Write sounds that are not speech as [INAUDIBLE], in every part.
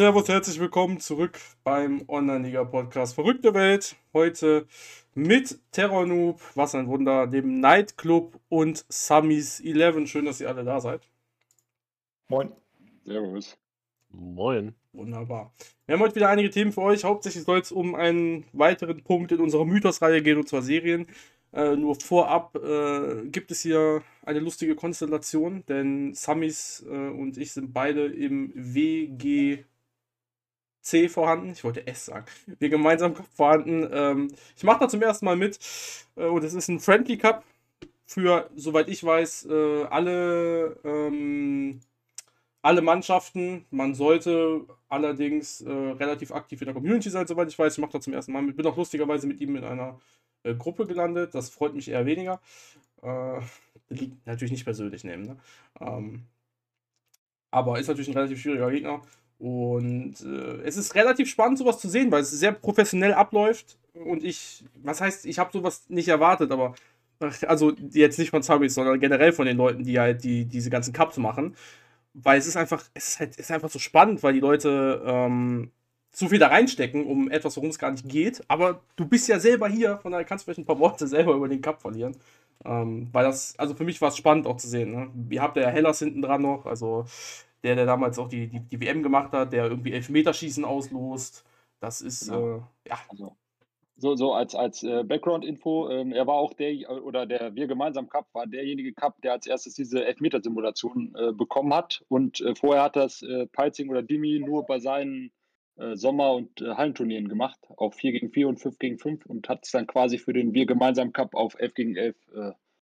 Servus, herzlich willkommen zurück beim Online-Liga-Podcast Verrückte Welt. Heute mit Terror Noob, was ein Wunder, dem Nightclub und Sammys 11. Schön, dass ihr alle da seid. Moin. Servus. Moin. Wunderbar. Wir haben heute wieder einige Themen für euch. Hauptsächlich soll es um einen weiteren Punkt in unserer Mythos-Reihe gehen, und zwar Serien. Äh, nur vorab äh, gibt es hier eine lustige Konstellation, denn Samis äh, und ich sind beide im WG C vorhanden. Ich wollte S sagen. Wir gemeinsam vorhanden. Ähm, ich mache da zum ersten Mal mit. Äh, und es ist ein Friendly Cup für, soweit ich weiß, äh, alle, ähm, alle Mannschaften. Man sollte allerdings äh, relativ aktiv in der Community sein, soweit ich weiß. Ich mache da zum ersten Mal mit. Bin auch lustigerweise mit ihm in einer äh, Gruppe gelandet. Das freut mich eher weniger. Äh, liegt natürlich nicht persönlich nehmen. Ne? Ähm, aber ist natürlich ein relativ schwieriger Gegner. Und äh, es ist relativ spannend, sowas zu sehen, weil es sehr professionell abläuft. Und ich, was heißt, ich habe sowas nicht erwartet, aber also jetzt nicht von Zabis, sondern generell von den Leuten, die halt die, diese ganzen Cups machen. Weil es ist einfach, es ist halt, es ist einfach so spannend, weil die Leute ähm, so viel da reinstecken, um etwas, worum es gar nicht geht. Aber du bist ja selber hier, von daher kannst du vielleicht ein paar Worte [LAUGHS] selber über den Cup verlieren. Ähm, weil das, also für mich war es spannend auch zu sehen. Ne? Ihr habt ja Hellas hinten dran noch, also der, der damals auch die, die, die WM gemacht hat, der irgendwie Elfmeterschießen auslost. Das ist, genau. äh, ja. Also, so, so als, als äh, Background-Info, ähm, er war auch der, oder der Wir gemeinsam Cup war derjenige Cup, der als erstes diese Elfmetersimulation äh, bekommen hat. Und äh, vorher hat das äh, Peizing oder Dimi nur bei seinen äh, Sommer- und äh, Hallenturnieren gemacht, auf 4 gegen 4 und 5 gegen 5 und hat es dann quasi für den Wir gemeinsam Cup auf 11 gegen 11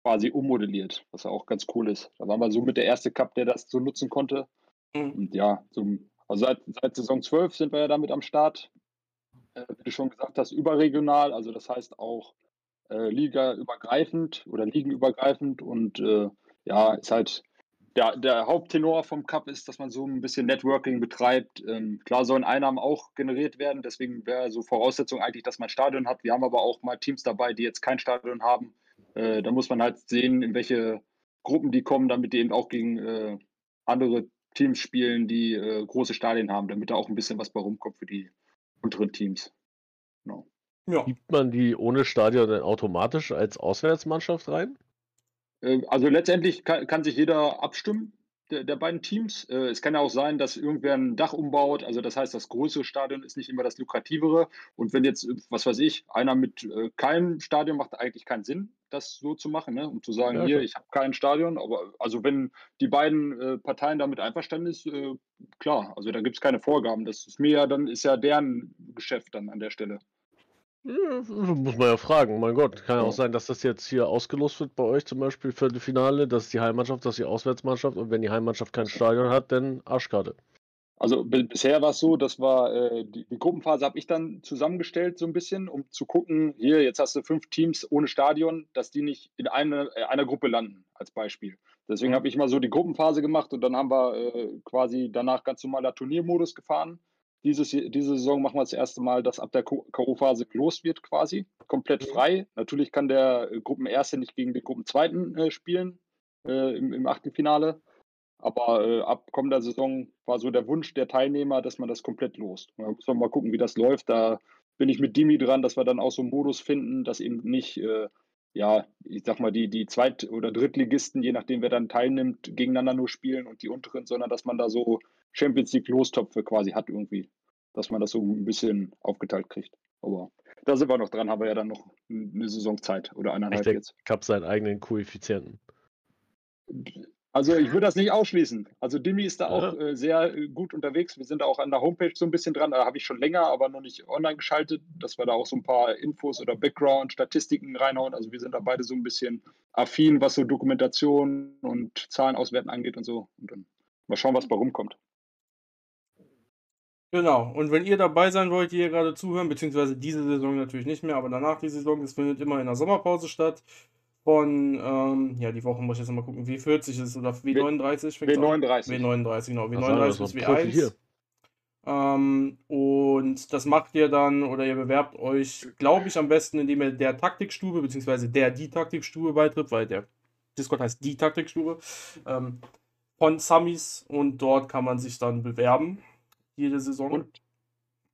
quasi ummodelliert, was ja auch ganz cool ist. Da waren wir so mit der erste Cup, der das so nutzen konnte. Mhm. Und ja, so, also seit, seit Saison 12 sind wir ja damit am Start. Äh, wie du schon gesagt hast, überregional, also das heißt auch äh, ligaübergreifend oder ligenübergreifend und äh, ja, ist halt der, der Haupttenor vom Cup ist, dass man so ein bisschen Networking betreibt. Ähm, klar sollen Einnahmen auch generiert werden, deswegen wäre so Voraussetzung eigentlich, dass man ein Stadion hat. Wir haben aber auch mal Teams dabei, die jetzt kein Stadion haben, äh, da muss man halt sehen, in welche Gruppen die kommen, damit die eben auch gegen äh, andere Teams spielen, die äh, große Stadien haben, damit da auch ein bisschen was bei rumkommt für die unteren Teams. Genau. Ja. Gibt man die ohne Stadion dann automatisch als Auswärtsmannschaft rein? Äh, also letztendlich kann, kann sich jeder abstimmen der, der beiden Teams. Äh, es kann ja auch sein, dass irgendwer ein Dach umbaut. Also das heißt, das größere Stadion ist nicht immer das lukrativere. Und wenn jetzt, was weiß ich, einer mit äh, keinem Stadion macht eigentlich keinen Sinn, das so zu machen, ne? um zu sagen, ja, hier, ich habe kein Stadion. Aber also wenn die beiden äh, Parteien damit einverstanden ist, äh, klar, also da gibt es keine Vorgaben. Das ist mir ja dann, ist ja deren Geschäft dann an der Stelle. Muss man ja fragen. Mein Gott, kann ja auch sein, dass das jetzt hier ausgelost wird bei euch zum Beispiel für das Finale. Das ist die Heimmannschaft, das ist die Auswärtsmannschaft. Und wenn die Heimmannschaft kein Stadion hat, dann Arschkarte. Also bisher war es so, das war äh, die, die, Gruppenphase habe ich dann zusammengestellt so ein bisschen, um zu gucken, hier, jetzt hast du fünf Teams ohne Stadion, dass die nicht in eine, äh, einer Gruppe landen, als Beispiel. Deswegen habe ich mal so die Gruppenphase gemacht und dann haben wir äh, quasi danach ganz normaler Turniermodus gefahren. Dieses, diese Saison machen wir das erste Mal, dass ab der K.O.-Phase gelost wird quasi. Komplett mhm. frei. Natürlich kann der äh, Gruppenerste nicht gegen den Gruppenzweiten äh, spielen äh, im, im, Achtelfinale. Aber äh, ab kommender Saison war so der Wunsch der Teilnehmer, dass man das komplett lost. Da muss man mal gucken, wie das läuft. Da bin ich mit Dimi dran, dass wir dann auch so einen Modus finden, dass eben nicht, äh, ja, ich sag mal, die, die Zweit- oder Drittligisten, je nachdem wer dann teilnimmt, gegeneinander nur spielen und die unteren, sondern dass man da so Champions League Lostopfe quasi hat irgendwie, dass man das so ein bisschen aufgeteilt kriegt. Aber da sind wir noch dran, haben wir ja dann noch eine Saisonzeit oder eineinhalb ich jetzt. Ich habe seinen eigenen Koeffizienten. Also ich würde das nicht ausschließen. Also Dimi ist da ja. auch äh, sehr äh, gut unterwegs. Wir sind da auch an der Homepage so ein bisschen dran. Da habe ich schon länger, aber noch nicht online geschaltet, dass wir da auch so ein paar Infos oder Background-Statistiken reinhauen. Also wir sind da beide so ein bisschen affin, was so Dokumentation und Zahlen auswerten angeht und so. Und dann mal schauen, was bei rumkommt. Genau, und wenn ihr dabei sein wollt, die hier gerade zuhören, beziehungsweise diese Saison natürlich nicht mehr, aber danach die Saison, das findet immer in der Sommerpause statt. Von, ähm, ja, die Woche muss ich jetzt mal gucken, W40 ist es oder W39 W39. W39, genau. W39 ist W1. Ähm, und das macht ihr dann oder ihr bewerbt euch, glaube ich, am besten, indem ihr der Taktikstube, beziehungsweise der die Taktikstube beitritt, weil der Discord heißt die Taktikstube, ähm, von Samis und dort kann man sich dann bewerben. jede Saison. Und.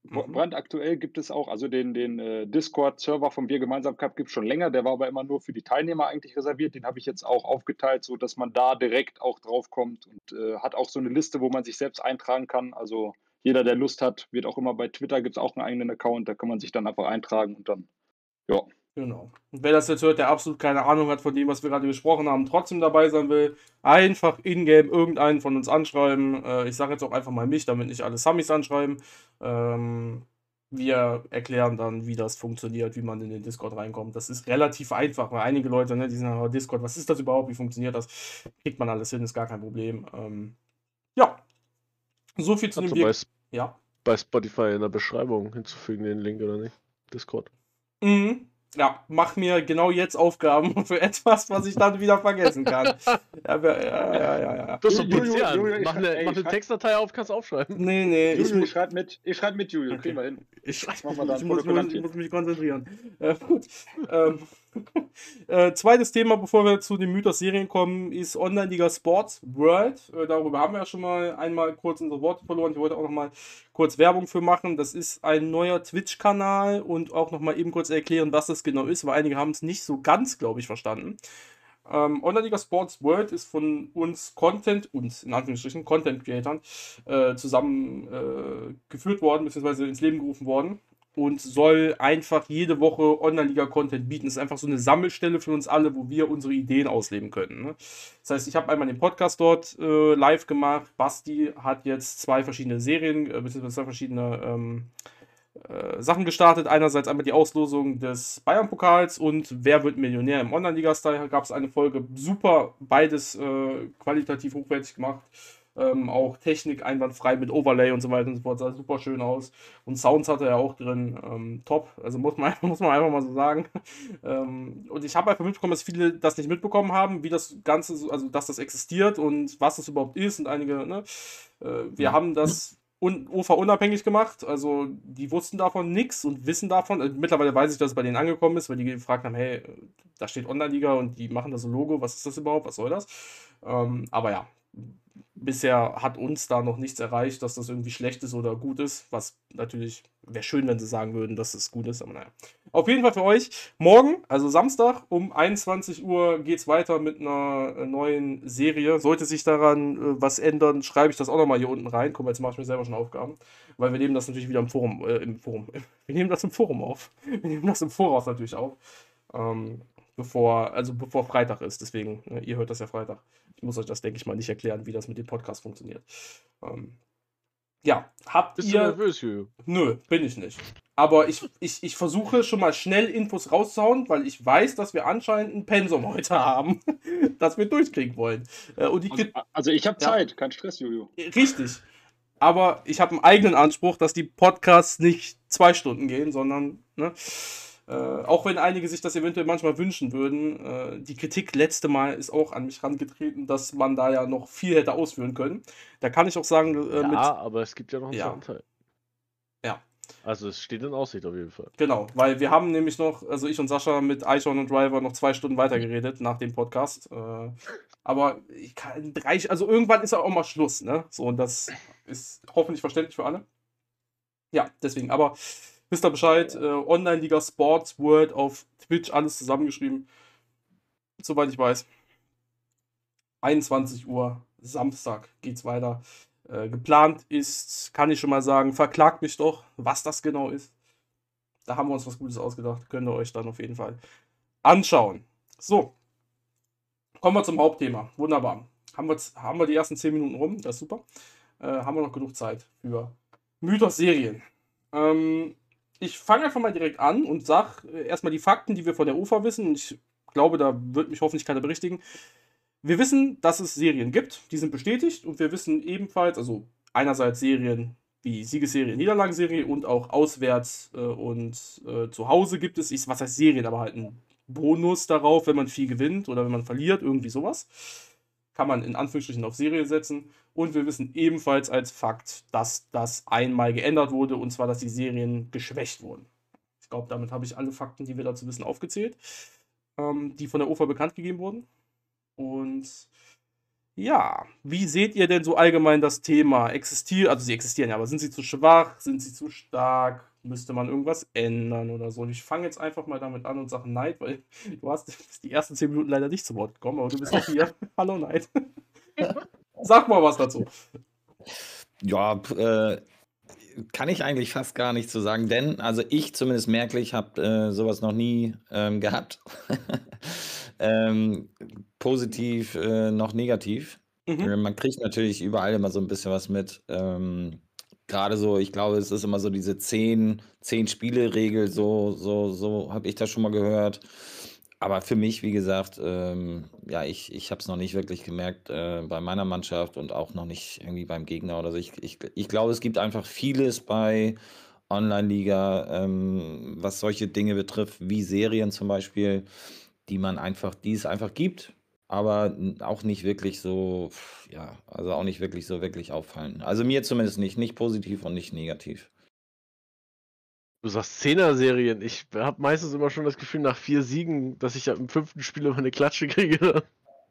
Brandaktuell gibt es auch, also den, den äh, Discord-Server vom Wir Gemeinsam Cup gibt es schon länger, der war aber immer nur für die Teilnehmer eigentlich reserviert. Den habe ich jetzt auch aufgeteilt, sodass man da direkt auch draufkommt und äh, hat auch so eine Liste, wo man sich selbst eintragen kann. Also jeder, der Lust hat, wird auch immer bei Twitter gibt es auch einen eigenen Account, da kann man sich dann einfach eintragen und dann, ja, Genau. Und wer das jetzt hört, der absolut keine Ahnung hat von dem, was wir gerade besprochen haben, trotzdem dabei sein will, einfach in-game irgendeinen von uns anschreiben. Äh, ich sage jetzt auch einfach mal mich, damit nicht alle Samis anschreiben. Ähm, wir erklären dann, wie das funktioniert, wie man in den Discord reinkommt. Das ist relativ einfach, weil einige Leute, ne, die sind ja Discord, was ist das überhaupt, wie funktioniert das? Kriegt man alles hin, ist gar kein Problem. Ähm, ja. So viel zu dem bei, Wir S- Ja. bei Spotify in der Beschreibung hinzufügen, den Link oder nicht? Discord. Mhm. Ja, mach mir genau jetzt Aufgaben [LAUGHS] für etwas, was ich dann wieder vergessen kann. Ja, ja, ja, ja, ja. Du an. ich Mach eine, ey, mach ich eine Textdatei auf, kannst aufschreiben. Nee, nee, ich, Juju, ich schreibe mit, ich schreib mit Juju, Okay. kriegen wir hin. ich, ich, ich, muss, ich muss mich konzentrieren. Äh, gut. ähm, [LAUGHS] äh, zweites Thema, bevor wir zu den Mythos-Serien kommen, ist Online-Liga Sports World. Äh, darüber haben wir ja schon mal einmal kurz unsere Worte verloren. Ich wollte auch noch mal kurz Werbung für machen. Das ist ein neuer Twitch-Kanal und auch noch mal eben kurz erklären, was das genau ist, weil einige haben es nicht so ganz, glaube ich, verstanden. Ähm, Online-Liga Sports World ist von uns Content, uns in Anführungsstrichen, Content-Creatern äh, zusammen äh, geführt worden, beziehungsweise ins Leben gerufen worden und soll einfach jede Woche Online-Liga-Content bieten. Das ist einfach so eine Sammelstelle für uns alle, wo wir unsere Ideen ausleben können. Ne? Das heißt, ich habe einmal den Podcast dort äh, live gemacht. Basti hat jetzt zwei verschiedene Serien, äh, beziehungsweise zwei verschiedene ähm, äh, Sachen gestartet. Einerseits einmal die Auslosung des Bayern-Pokals und Wer wird Millionär im Online-Liga-Style. Gab es eine Folge. Super, beides äh, qualitativ hochwertig gemacht. Ähm, auch Technik einwandfrei mit Overlay und so weiter und so fort. Sah super schön aus. Und Sounds hatte er auch drin. Ähm, top. Also muss man, [LAUGHS] muss man einfach mal so sagen. [LAUGHS] ähm, und ich habe einfach mitbekommen, dass viele das nicht mitbekommen haben, wie das Ganze, so, also dass das existiert und was das überhaupt ist. Und einige, ne? Äh, wir haben das un UFA unabhängig gemacht. Also die wussten davon nichts und wissen davon. Also, mittlerweile weiß ich, dass es bei denen angekommen ist, weil die gefragt haben, hey, da steht Online-Liga und die machen da so ein Logo, was ist das überhaupt, was soll das? Ähm, aber ja, bisher hat uns da noch nichts erreicht, dass das irgendwie schlecht ist oder gut ist, was natürlich wäre schön, wenn sie sagen würden, dass es gut ist, aber naja. Auf jeden Fall für euch, morgen, also Samstag um 21 Uhr geht es weiter mit einer äh, neuen Serie. Sollte sich daran äh, was ändern, schreibe ich das auch nochmal hier unten rein. Mal, jetzt mache ich mir selber schon Aufgaben, weil wir nehmen das natürlich wieder im Forum, äh, im Forum, [LAUGHS] wir nehmen das im Forum auf. [LAUGHS] Wir nehmen das im Voraus natürlich auf. Ähm, bevor, also bevor Freitag ist, deswegen, äh, ihr hört das ja Freitag. Ich muss euch das, denke ich mal, nicht erklären, wie das mit dem Podcast funktioniert. Ähm, ja, habt Bist du ihr. nervös, Juju? Nö, bin ich nicht. Aber ich, ich, ich versuche schon mal schnell Infos rauszuhauen, weil ich weiß, dass wir anscheinend ein Pensum heute haben, [LAUGHS] das wir durchkriegen wollen. Äh, und Also, also ich habe Ja. Zeit, kein Stress, Juju. Richtig. Aber ich habe einen eigenen Anspruch, dass die Podcasts nicht zwei Stunden gehen, sondern, ne, äh, auch wenn einige sich das eventuell manchmal wünschen würden, äh, die Kritik letzte Mal ist auch an mich herangetreten, dass man da ja noch viel hätte ausführen können. Da kann ich auch sagen, äh, Ja, mit, aber es gibt ja noch einen Ja. zweiten Teil. Ja. Also es steht in Aussicht auf jeden Fall. Genau, weil wir haben nämlich noch, also ich und Sascha mit Eichhorn und Driver noch zwei Stunden weitergeredet nach dem Podcast. Äh, aber ich kann drei, also irgendwann ist auch mal Schluss, ne? So, und das ist hoffentlich verständlich für alle. Ja, deswegen, aber wisst ihr Bescheid, äh, Online-Liga Sports World auf Twitch, alles zusammengeschrieben. Soweit ich weiß. 21 Uhr, Samstag geht's weiter. Äh, geplant ist, kann ich schon mal sagen, verklagt mich doch, was das genau ist. Da haben wir uns was Gutes ausgedacht. Könnt ihr euch dann auf jeden Fall anschauen. So. Kommen wir zum Hauptthema. Wunderbar. Haben wir, haben wir die ersten 10 Minuten rum. Das ist super. Äh, haben wir noch genug Zeit für Mythos-Serien. Ähm, ich fange einfach mal direkt an und sage äh, erstmal die Fakten, die wir von der UFA wissen. Ich glaube, da wird mich hoffentlich keiner berichtigen. Wir wissen, dass es Serien gibt, die sind bestätigt und wir wissen ebenfalls, also einerseits Serien wie Siegesserie, Niederlagenserie und auch auswärts äh, und äh, zu Hause gibt es, ich, was heißt Serien, aber halt ein Bonus darauf, wenn man viel gewinnt oder wenn man verliert, irgendwie sowas. Kann man in Anführungsstrichen auf Serie setzen. Und wir wissen ebenfalls als Fakt, dass das einmal geändert wurde und zwar, dass die Serien geschwächt wurden. Ich glaube, damit habe ich alle Fakten, die wir dazu wissen, aufgezählt, ähm, die von der UFA bekannt gegeben wurden. Und Ja, wie seht ihr denn so allgemein das Thema? Existieren, also sie existieren ja, aber sind sie zu schwach? Sind sie zu stark? Müsste man irgendwas ändern oder so? Und ich fange jetzt einfach mal damit an und sage Neid, weil [LAUGHS] du hast [LAUGHS] die ersten zehn Minuten leider nicht zu Wort gekommen, aber du bist noch hier. [LAUGHS] Hallo Neid. Sag mal was dazu. Ja, äh, kann ich eigentlich fast gar nicht zu sagen, denn also ich zumindest merklich habe äh, sowas noch nie ähm, gehabt. ähm, positiv äh, noch negativ. Mhm. Äh, Man kriegt natürlich überall immer so ein bisschen was mit. Ähm, Gerade so, ich glaube, es ist immer so diese 10, 10 Spiele-Regel, so, so, so habe ich das schon mal gehört. Aber für mich, wie gesagt, ähm, ja, ich, ich habe es noch nicht wirklich gemerkt äh, bei meiner Mannschaft und auch noch nicht irgendwie beim Gegner oder so. Ich, ich, ich glaube, es gibt einfach vieles bei Online-Liga, ähm, was solche Dinge betrifft, wie Serien zum Beispiel, die man einfach, die es einfach gibt, aber n- auch nicht wirklich so, pf, ja, also auch nicht wirklich so wirklich auffallen. Also mir zumindest nicht, nicht positiv und nicht negativ. Du sagst Zehner-Serien. Ich habe meistens immer schon das Gefühl, nach vier Siegen, dass ich im fünften Spiel immer eine Klatsche kriege.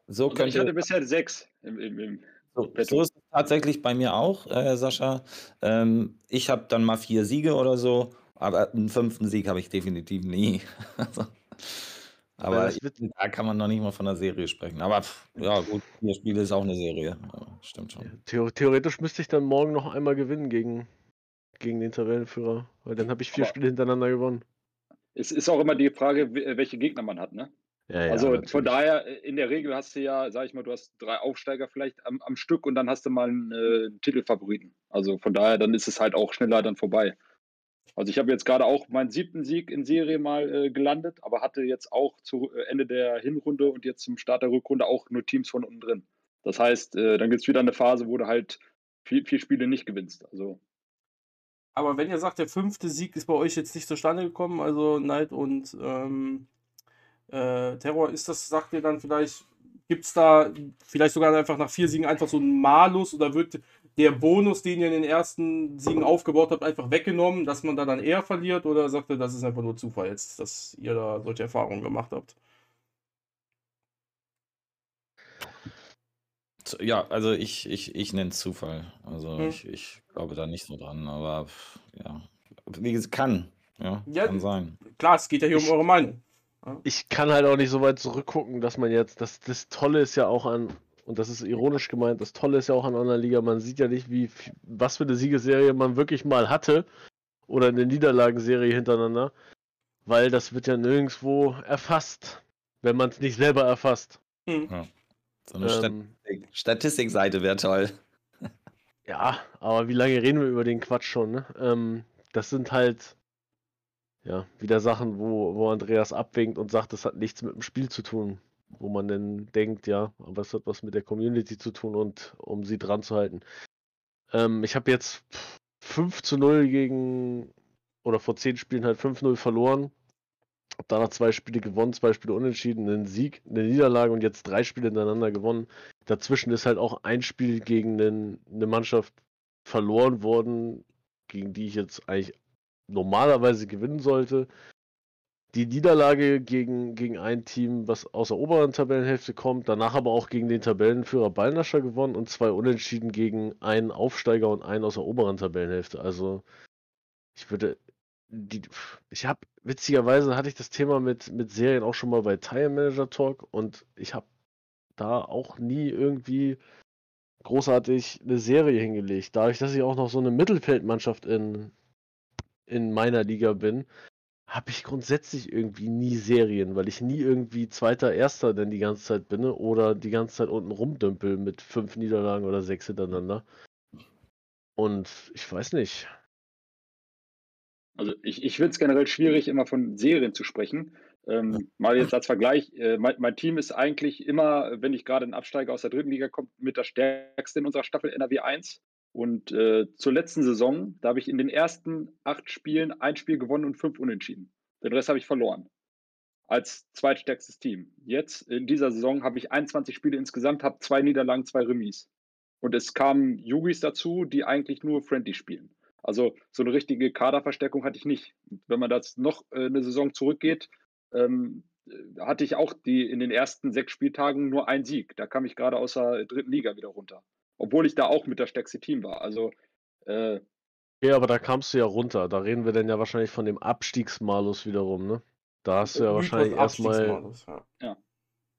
So Also ich hatte könnte, bisher sechs im, im, im so, so ist es tatsächlich bei mir auch, äh, Sascha. Ähm, ich habe dann mal vier Siege oder so, aber einen fünften Sieg habe ich definitiv nie. [LAUGHS] Also, Aber da kann man noch nicht mal von einer Serie sprechen. Aber pff, ja, gut, vier Spiele ist auch eine Serie. Ja, stimmt schon. Theo theoretisch müsste ich dann morgen noch einmal gewinnen gegen, gegen den Tabellenführer, weil dann habe ich vier Aber- Spiele hintereinander gewonnen. Es ist auch immer die Frage, we- welche Gegner man hat, ne? Ja, ja, also natürlich. von daher, äh, in der Regel hast du ja, sag ich mal, du hast drei Aufsteiger vielleicht am, am Stück und dann hast du mal einen äh, Titelfavoriten. Also von daher, dann ist es halt auch schneller dann vorbei. Also ich habe jetzt gerade auch meinen siebten Sieg in Serie mal äh, gelandet, aber hatte jetzt auch zu äh, Ende der Hinrunde und jetzt zum Start der Rückrunde auch nur Teams von unten drin. Das heißt, äh, dann gibt es wieder eine Phase, wo du halt vier, vier Spiele nicht gewinnst. Also Aber wenn ihr sagt, der fünfte Sieg ist bei euch jetzt nicht zustande gekommen, also Neid und ähm, äh, Terror, ist das, sagt ihr dann vielleicht, gibt es da vielleicht sogar einfach nach vier Siegen einfach so einen Malus oder wird der Bonus, den ihr in den ersten Siegen aufgebaut habt, einfach weggenommen, dass man da dann eher verliert oder sagt ihr, das ist einfach nur Zufall jetzt, dass ihr da solche Erfahrungen gemacht habt? Ja, also ich, ich, ich nenne es Zufall. Also Hm. ich, ich glaube da nicht so dran, aber ja. Wie gesagt, kann. Ja, Ja, kann sein. Klar, es geht ja hier um Ich- eure Meinung. ich kann halt auch nicht so weit zurückgucken, dass man jetzt, das, das Tolle ist ja auch an, und das ist ironisch gemeint, das Tolle ist ja auch an Online-Liga, man sieht ja nicht, wie, was für eine Siegesserie man wirklich mal hatte oder eine Niederlagenserie hintereinander, weil das wird ja nirgendwo erfasst, wenn man es nicht selber erfasst. Hm. So eine Ähm, Statistik, Statistikseite wäre toll. [LAUGHS] Ja, aber wie lange reden wir über den Quatsch schon, ne? Ähm, das sind halt, ja, wieder Sachen, wo, wo Andreas abwinkt und sagt, das hat nichts mit dem Spiel zu tun. Wo man dann denkt, ja, aber es hat was mit der Community zu tun und um sie dran zu halten. Ähm, ich habe jetzt 5 zu 0 gegen, oder vor 10 Spielen halt 5-0 verloren. Hab danach zwei Spiele gewonnen, zwei Spiele unentschieden, einen Sieg, eine Niederlage und jetzt drei Spiele hintereinander gewonnen. Dazwischen ist halt auch ein Spiel gegen einen, eine Mannschaft verloren worden, gegen die ich jetzt eigentlich normalerweise gewinnen sollte. Die Niederlage gegen, gegen ein Team, was aus der oberen Tabellenhälfte kommt, danach aber auch gegen den Tabellenführer Ballnascher gewonnen und zwei Unentschieden gegen einen Aufsteiger und einen aus der oberen Tabellenhälfte. Also ich würde die, ich habe witzigerweise hatte ich das Thema mit, mit Serien auch schon mal bei Tire Manager Talk und ich habe da auch nie irgendwie großartig eine Serie hingelegt. Dadurch, dass ich auch noch so eine Mittelfeldmannschaft in, in meiner Liga bin, habe ich grundsätzlich irgendwie nie Serien, weil ich nie irgendwie Zweiter, Erster denn die ganze Zeit bin oder die ganze Zeit unten rumdümpel mit fünf Niederlagen oder sechs hintereinander. Und ich weiß nicht. Also ich, ich finde es generell schwierig, immer von Serien zu sprechen. Ähm, mal jetzt als Vergleich, äh, mein, mein Team ist eigentlich immer, wenn ich gerade einen Absteiger aus der dritten Liga komme, mit der stärkste in unserer Staffel NRW 1. Und äh, zur letzten Saison, da habe ich in den ersten acht Spielen ein Spiel gewonnen und fünf unentschieden. Den Rest habe ich verloren. Als zweitstärkstes Team. Jetzt in dieser Saison habe ich 21 Spiele insgesamt, habe zwei Niederlagen, zwei Remis. Und es kamen Yugis dazu, die eigentlich nur Friendly spielen. Also so eine richtige Kaderverstärkung hatte ich nicht. Wenn man das noch äh, eine Saison zurückgeht, ähm, äh, hatte ich auch die in den ersten sechs Spieltagen nur einen Sieg. Da kam ich gerade aus der dritten Liga wieder runter. Obwohl ich da auch mit das stärkste Team war. Also äh, Ja, aber da kamst du ja runter. Da reden wir dann ja wahrscheinlich von dem Abstiegsmalus wiederum, ne? Da hast du ja Mythos wahrscheinlich erstmal. Ja.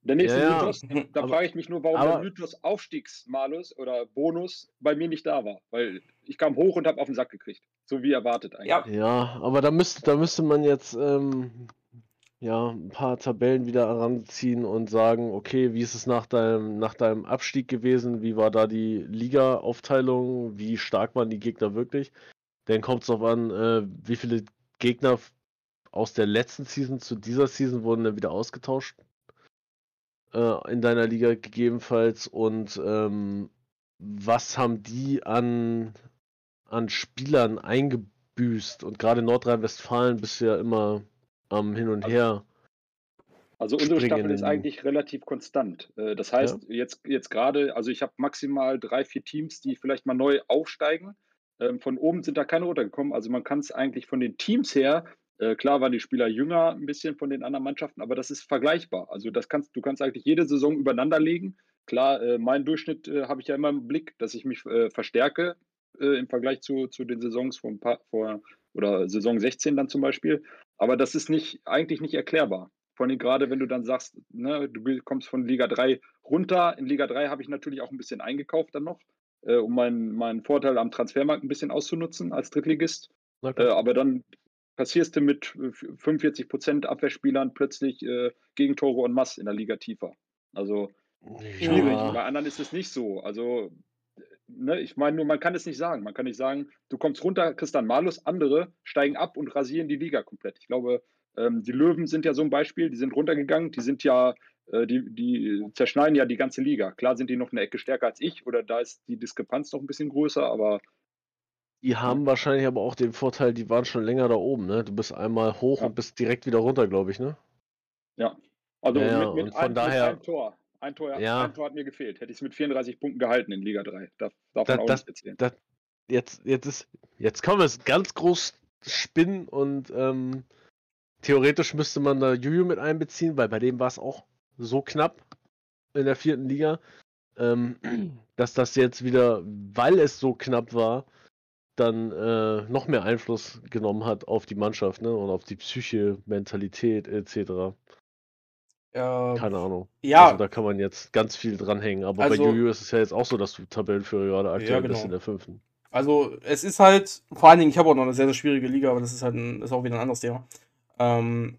der nächste Ja. Mythos, [LAUGHS] da frage ich mich nur, warum aber- der Mythos Aufstiegsmalus oder Bonus bei mir nicht da war. Weil ich kam hoch und habe auf den Sack gekriegt. So wie erwartet eigentlich. Ja. Ja, aber da müsste, da müsste man jetzt ähm, ja, ein paar Tabellen wieder heranziehen und sagen, okay, wie ist es nach deinem, nach deinem Abstieg gewesen? Wie war da die Liga-Aufteilung? Wie stark waren die Gegner wirklich? Dann kommt es darauf an, äh, wie viele Gegner aus der letzten Season zu dieser Season wurden dann wieder ausgetauscht äh, in deiner Liga gegebenenfalls und ähm, was haben die an, an Spielern eingebüßt? Und gerade in Nordrhein-Westfalen bist du ja immer am Hin und Her. Also unsere springen Staffel ist eigentlich relativ konstant. Äh, Das heißt, jetzt, jetzt gerade, also ich habe maximal drei, vier Teams, die vielleicht mal neu aufsteigen. Ähm, Von oben sind da keine runtergekommen. Also man kann es eigentlich von den Teams her, äh, klar waren die Spieler jünger ein bisschen von den anderen Mannschaften, aber das ist vergleichbar. Also das kannst, du kannst eigentlich jede Saison übereinander legen. Klar, äh, meinen Durchschnitt äh, habe ich ja immer im Blick, dass ich mich äh, verstärke äh, im Vergleich zu, zu den Saisons von paar, vor oder Saison 16 dann zum Beispiel. Aber das ist nicht, eigentlich nicht erklärbar. Vor allem gerade, wenn du dann sagst, ne, du kommst von Liga 3 runter. In Liga 3 habe ich natürlich auch ein bisschen eingekauft dann noch, äh, um meinen, meinen Vorteil am Transfermarkt ein bisschen auszunutzen als Drittligist. Na Äh, aber dann passierst du mit äh, 45 Prozent Abwehrspielern plötzlich äh, Gegentore und Mass in der Liga tiefer. Also schwierig. Ja. Bei anderen ist es nicht so. Also, ne, ich meine nur, man kann es nicht sagen. Man kann nicht sagen, du kommst runter, kriegst dann Malus, andere steigen ab und rasieren die Liga komplett. Ich glaube, ähm, die Löwen sind ja so ein Beispiel, die sind runtergegangen, die sind ja, äh, die, die zerschneiden ja die ganze Liga. Klar sind die noch eine Ecke stärker als ich oder da ist die Diskrepanz noch ein bisschen größer, aber Die haben wahrscheinlich aber auch den Vorteil, die waren schon länger da oben, ne? Du bist einmal hoch Ja. und bist direkt wieder runter, glaube ich, ne? also Ja, ja, mit, mit, und von ein, daher- mit einem Tor. Ein Tor, Ja. ein Tor hat mir gefehlt. Hätte ich es mit 34 Punkten gehalten in Liga 3. Darf, darf Da- man auch das- nicht erzählen. Das, jetzt, jetzt ist, jetzt kommen wir es ganz groß spinnen und ähm, theoretisch müsste man da Juju mit einbeziehen, weil bei dem war es auch so knapp in der vierten Liga, ähm, [CLEARS THROAT] dass das jetzt wieder, weil es so knapp war, dann äh, noch mehr Einfluss genommen hat auf die Mannschaft, ne? Und auf die Psyche, Mentalität etc. Keine Ahnung. ja, Also da kann man jetzt ganz viel dranhängen. Aber Also- bei Juju ist es ja jetzt auch so, dass du Tabellenführer gerade aktuell bist genau. in der fünften. Also es ist halt, vor allen Dingen, ich habe auch noch eine sehr, sehr schwierige Liga, aber das ist halt ein, ist auch wieder ein anderes Thema. Ähm,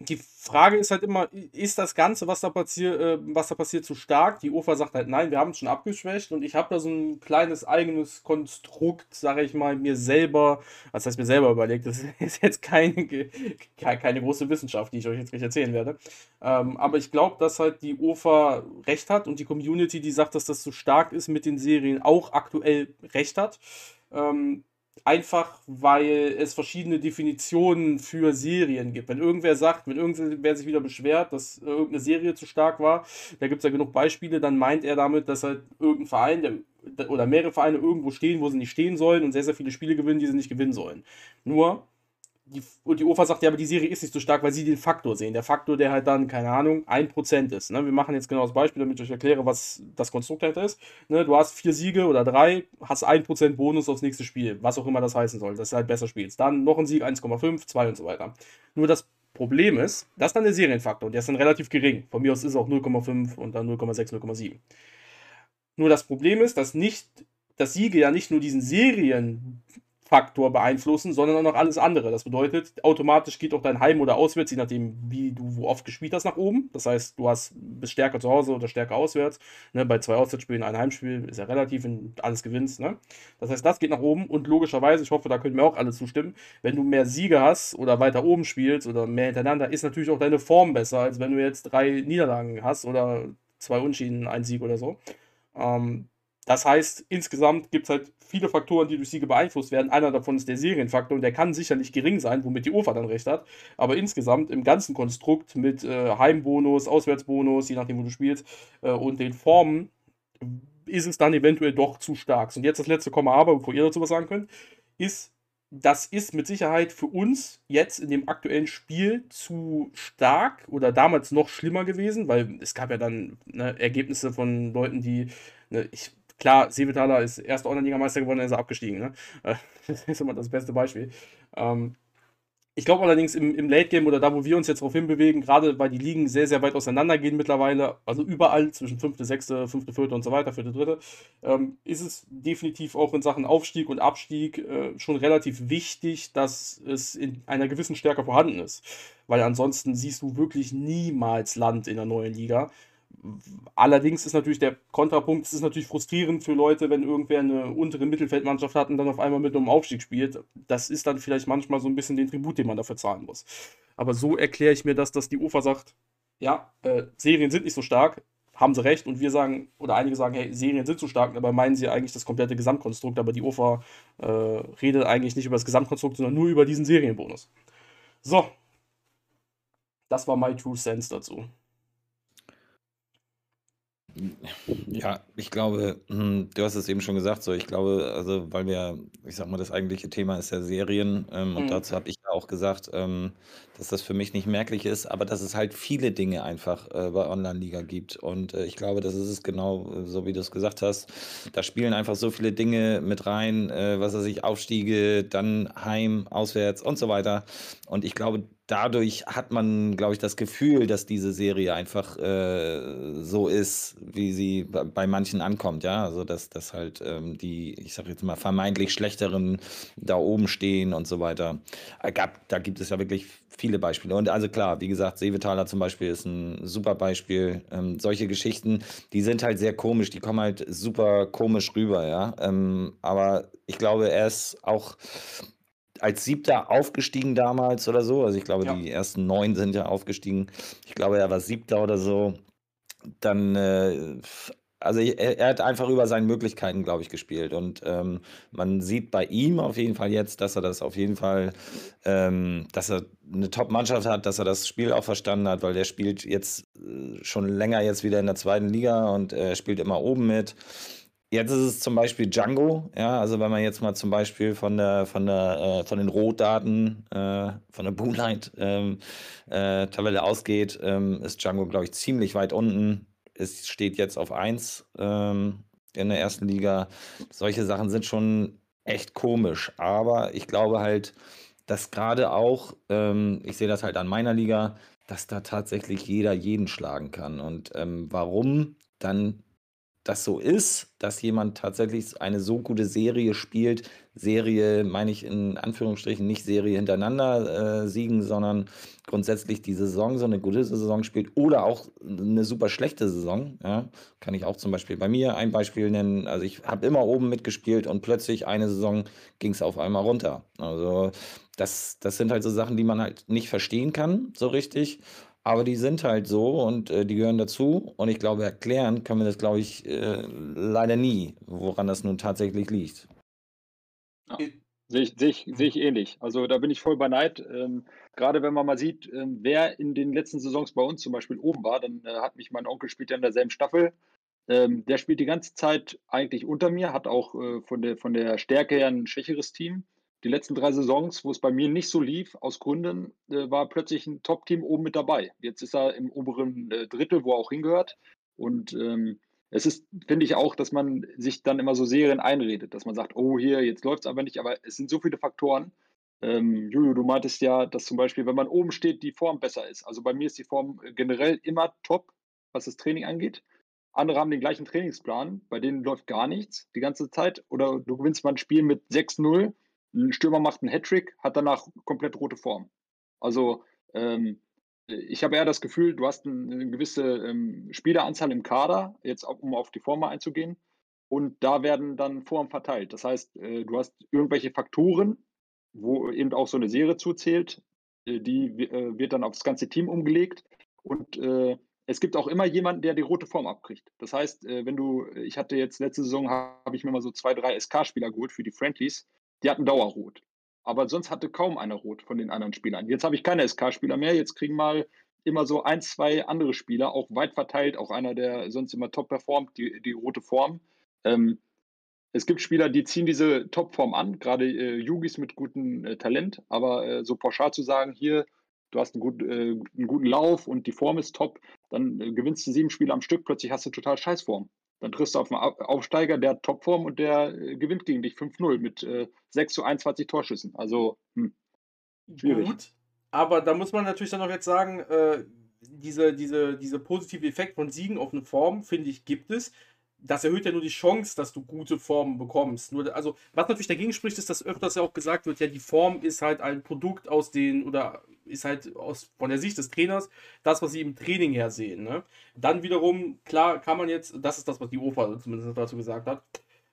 die Frage ist halt immer, ist das Ganze, was da, passiert, äh, was da passiert, zu stark? Die UFA sagt halt, nein, wir haben es schon abgeschwächt und ich habe da so ein kleines eigenes Konstrukt, sage ich mal, mir selber, was heißt mir selber überlegt, das [LAUGHS] ist jetzt keine, keine große Wissenschaft, die ich euch jetzt gleich erzählen werde. Ähm, aber ich glaube, dass halt die UFA recht hat und die Community, die sagt, dass das zu stark ist mit den Serien, auch aktuell recht hat. Ähm, einfach weil es verschiedene Definitionen für Serien gibt. Wenn irgendwer sagt, wenn irgendwer sich wieder beschwert, dass irgendeine Serie zu stark war, da gibt es ja genug Beispiele, dann meint er damit, dass halt irgendein Verein der, oder mehrere Vereine irgendwo stehen, wo sie nicht stehen sollen und sehr, sehr viele Spiele gewinnen, die sie nicht gewinnen sollen. Nur, die, und die UFA sagt, ja, aber die Serie ist nicht so stark, weil sie den Faktor sehen. Der Faktor, der halt dann, keine Ahnung, 1% ist. Ne? Wir machen jetzt genau das Beispiel, damit ich euch erkläre, was das Konstrukt dahinter ist. Ne? Du hast vier Siege oder drei, hast 1% Bonus aufs nächste Spiel, was auch immer das heißen soll, dass du halt besser spielst. Dann noch ein Sieg, 1,5, 2 und so weiter. Nur das Problem ist, das ist dann der Serienfaktor und der ist dann relativ gering. Von mir aus ist es auch 0,5 und dann 0,6, 0,7. Nur das Problem ist, dass nicht, dass Siege ja nicht nur diesen Serienfaktor beeinflussen, sondern auch noch alles andere. Das bedeutet, automatisch geht auch dein Heim- oder Auswärts, je nachdem, wie du wo oft gespielt hast, nach oben. Das heißt, du hast, bist stärker zu Hause oder stärker auswärts. Ne, bei zwei Auswärtsspielen, ein Heimspiel ist ja relativ, wenn du alles gewinnst. Ne? Das heißt, das geht nach oben und logischerweise, ich hoffe, da können mir auch alle zustimmen, wenn du mehr Siege hast oder weiter oben spielst oder mehr hintereinander, ist natürlich auch deine Form besser, als wenn du jetzt drei Niederlagen hast oder zwei Unschieden, ein Sieg oder so. Ähm, das heißt, insgesamt gibt es halt viele Faktoren, die durch Siege beeinflusst werden. Einer davon ist der Serienfaktor und der kann sicherlich gering sein, womit die UFA dann recht hat. Aber insgesamt im ganzen Konstrukt mit äh, Heimbonus, Auswärtsbonus, je nachdem, wo du spielst, äh, und den Formen ist es dann eventuell doch zu stark. Und jetzt das letzte Komma aber, bevor ihr dazu was sagen könnt, ist das ist mit Sicherheit für uns jetzt in dem aktuellen Spiel zu stark oder damals noch schlimmer gewesen, weil es gab ja dann ne, Ergebnisse von Leuten, die, ne, ich, klar, Sevitaler ist erster Online-Liga-Meister geworden, dann ist er abgestiegen. Ne? [LAUGHS] Das ist immer das beste Beispiel. Ähm, ich glaube allerdings im, im Late Game oder da, wo wir uns jetzt drauf hinbewegen, gerade weil die Ligen sehr, sehr weit auseinander gehen mittlerweile, also überall zwischen 5., 6., 5., 4. und so weiter, 4., 3., ähm, ist es definitiv auch in Sachen Aufstieg und Abstieg äh, schon relativ wichtig, dass es in einer gewissen Stärke vorhanden ist. Weil ansonsten siehst du wirklich niemals Land in der neuen Liga. Allerdings ist natürlich der Kontrapunkt, es ist natürlich frustrierend für Leute, wenn irgendwer eine untere Mittelfeldmannschaft hat und dann auf einmal mit einem Aufstieg spielt. Das ist dann vielleicht manchmal so ein bisschen den Tribut, den man dafür zahlen muss. Aber so erkläre ich mir das, dass die UFA sagt, ja, äh, Serien sind nicht so stark, haben sie recht. Und wir sagen, oder einige sagen, hey, Serien sind so stark, aber meinen sie eigentlich das komplette Gesamtkonstrukt. Aber die UFA äh, redet eigentlich nicht über das Gesamtkonstrukt, sondern nur über diesen Serienbonus. So. Das war my true sense dazu. Ja, ich glaube, hm, du hast es eben schon gesagt, so ich glaube, also weil wir, ich sag mal, das eigentliche Thema ist ja Serien ähm, und Mhm. dazu habe ich auch gesagt, ähm, dass das für mich nicht merklich ist, aber dass es halt viele Dinge einfach äh, bei Online-Liga gibt und äh, ich glaube, das ist es genau äh, so, wie du es gesagt hast. Da spielen einfach so viele Dinge mit rein, äh, was weiß ich, Aufstiege, dann Heim, Auswärts und so weiter und ich glaube, dadurch hat man, glaube ich, das Gefühl, dass diese Serie einfach äh, so ist, wie sie bei, bei manchen ankommt, ja. Also dass, dass halt ähm, die, ich sage jetzt mal, vermeintlich schlechteren da oben stehen und so weiter. Gab, da gibt es ja wirklich viele Beispiele. Und also klar, wie gesagt, Seevetaler zum Beispiel ist ein super Beispiel. Ähm, solche Geschichten, die sind halt sehr komisch, die kommen halt super komisch rüber, ja. Ähm, aber ich glaube, er ist auch als Siebter aufgestiegen damals oder so. Also ich glaube, Ja. die ersten neun sind ja aufgestiegen. Ich glaube, er war Siebter oder so. Dann, äh, also er, er hat einfach über seine Möglichkeiten, glaube ich, gespielt. Und ähm, man sieht bei ihm auf jeden Fall jetzt, dass er das auf jeden Fall, ähm, dass er eine Top-Mannschaft hat, dass er das Spiel auch verstanden hat, weil der spielt jetzt äh, schon länger jetzt wieder in der zweiten Liga und er spielt immer oben mit. Jetzt ist es zum Beispiel Django, ja, also wenn man jetzt mal zum Beispiel von der, von der, äh, von den Rohdaten, äh, von der Boomlight ähm, äh, ausgeht, ähm, ist Django, glaube ich, ziemlich weit unten. Es steht jetzt auf 1 ähm, in der ersten Liga. Solche Sachen sind schon echt komisch, aber ich glaube halt, dass gerade auch, ähm, ich sehe das halt an meiner Liga, dass da tatsächlich jeder jeden schlagen kann. Und ähm, warum dann das so ist, dass jemand tatsächlich eine so gute Serie spielt. Serie meine ich in Anführungsstrichen nicht Serie hintereinander äh, siegen, sondern grundsätzlich die Saison so eine gute Saison spielt oder auch eine super schlechte Saison. Ja. Kann ich auch zum Beispiel bei mir ein Beispiel nennen. Also ich habe immer oben mitgespielt und plötzlich eine Saison ging es auf einmal runter. Also das, das sind halt so Sachen, die man halt nicht verstehen kann, so richtig. Aber die sind halt so und äh, die gehören dazu. Und ich glaube, erklären können wir das, glaube ich, äh, leider nie, woran das nun tatsächlich liegt. Sehe ich, sehe, ich, sehe ich ähnlich. Also da bin ich voll bei Neid. Ähm, gerade wenn man mal sieht, ähm, wer in den letzten Saisons bei uns zum Beispiel oben war, dann äh, hat mich mein Onkel spielt ja in derselben Staffel. Ähm, der spielt die ganze Zeit eigentlich unter mir, hat auch äh, von, der, von der Stärke her ein schwächeres Team. Die letzten drei Saisons, wo es bei mir nicht so lief, aus Gründen, äh, war plötzlich ein Top-Team oben mit dabei. Jetzt ist er im oberen äh, Drittel, wo er auch hingehört. Und ähm, es ist, finde ich auch, dass man sich dann immer so Serien einredet, dass man sagt, oh hier, jetzt läuft es aber nicht, aber es sind so viele Faktoren. Ähm, Juju, du meintest ja, dass zum Beispiel, wenn man oben steht, die Form besser ist. Also bei mir ist die Form generell immer top, was das Training angeht. Andere haben den gleichen Trainingsplan, bei denen läuft gar nichts die ganze Zeit. Oder du gewinnst mal ein Spiel mit 6-0, ein Stürmer macht einen Hattrick, hat danach komplett rote Form. Also ähm, ich habe eher das Gefühl, du hast eine gewisse ähm, Spieleranzahl im Kader, jetzt um auf die Form mal einzugehen, und da werden dann Formen verteilt. Das heißt, äh, du hast irgendwelche Faktoren, wo eben auch so eine Serie zuzählt, äh, die äh, wird dann aufs ganze Team umgelegt und äh, es gibt auch immer jemanden, der die rote Form abkriegt. Das heißt, äh, wenn du, ich hatte jetzt letzte Saison, habe ich mir mal so zwei, drei SK-Spieler geholt für die Friendlies, die hatten Dauerrot. Aber sonst hatte kaum einer rot von den anderen Spielern. Jetzt habe ich keine SK-Spieler mehr. Jetzt kriegen mal immer so ein, zwei andere Spieler, auch weit verteilt, auch einer, der sonst immer top performt, die, die rote Form. Ähm, es gibt Spieler, die ziehen diese Topform an, gerade äh, Yugis mit gutem äh, Talent, aber äh, so pauschal zu sagen, hier, du hast einen, gut, äh, einen, guten Lauf und die Form ist top, dann äh, gewinnst du sieben Spiele am Stück, plötzlich hast du total Scheißform. Dann triffst du auf einen Aufsteiger, der hat Topform und der äh, gewinnt gegen dich 5-0 mit 6 zu 21 Torschüssen. Also, hm, schwierig. Gut, aber da muss man natürlich dann auch jetzt sagen, diese, diese, diese positive Effekt von Siegen auf eine Form, finde ich, gibt es das erhöht ja nur die Chance, dass du gute Formen bekommst. Nur, also, was natürlich dagegen spricht, ist, dass öfters ja auch gesagt wird, ja, die Form ist halt ein Produkt aus den, oder ist halt aus, von der Sicht des Trainers, das, was sie im Training her sehen. Ne? Dann wiederum, klar, kann man jetzt, das ist das, was die OFA zumindest dazu gesagt hat,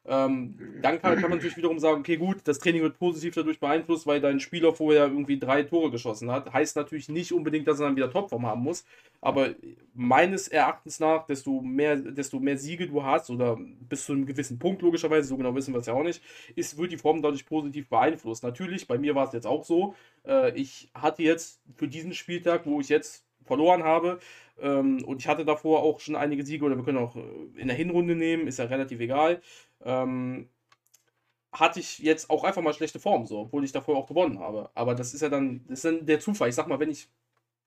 ähm, dann kann, kann, man natürlich wiederum sagen, okay, gut, das Training wird positiv dadurch beeinflusst, weil dein Spieler vorher irgendwie drei Tore geschossen hat. Heißt natürlich nicht unbedingt, dass er dann wieder Topform haben muss. Aber meines Erachtens nach, desto mehr, desto mehr Siege du hast, oder bis zu einem gewissen Punkt logischerweise, so genau wissen wir es ja auch nicht, ist, wird die Form dadurch positiv beeinflusst. Natürlich, bei mir war es jetzt auch so. Äh, ich hatte jetzt für diesen Spieltag, wo ich jetzt verloren habe, ähm, und ich hatte davor auch schon einige Siege, oder wir können auch äh, in der Hinrunde nehmen, ist ja relativ egal ähm, hatte ich jetzt auch einfach mal schlechte Form, so, obwohl ich davor auch gewonnen habe. Aber das ist ja dann, ist dann der Zufall. Ich sag mal, wenn ich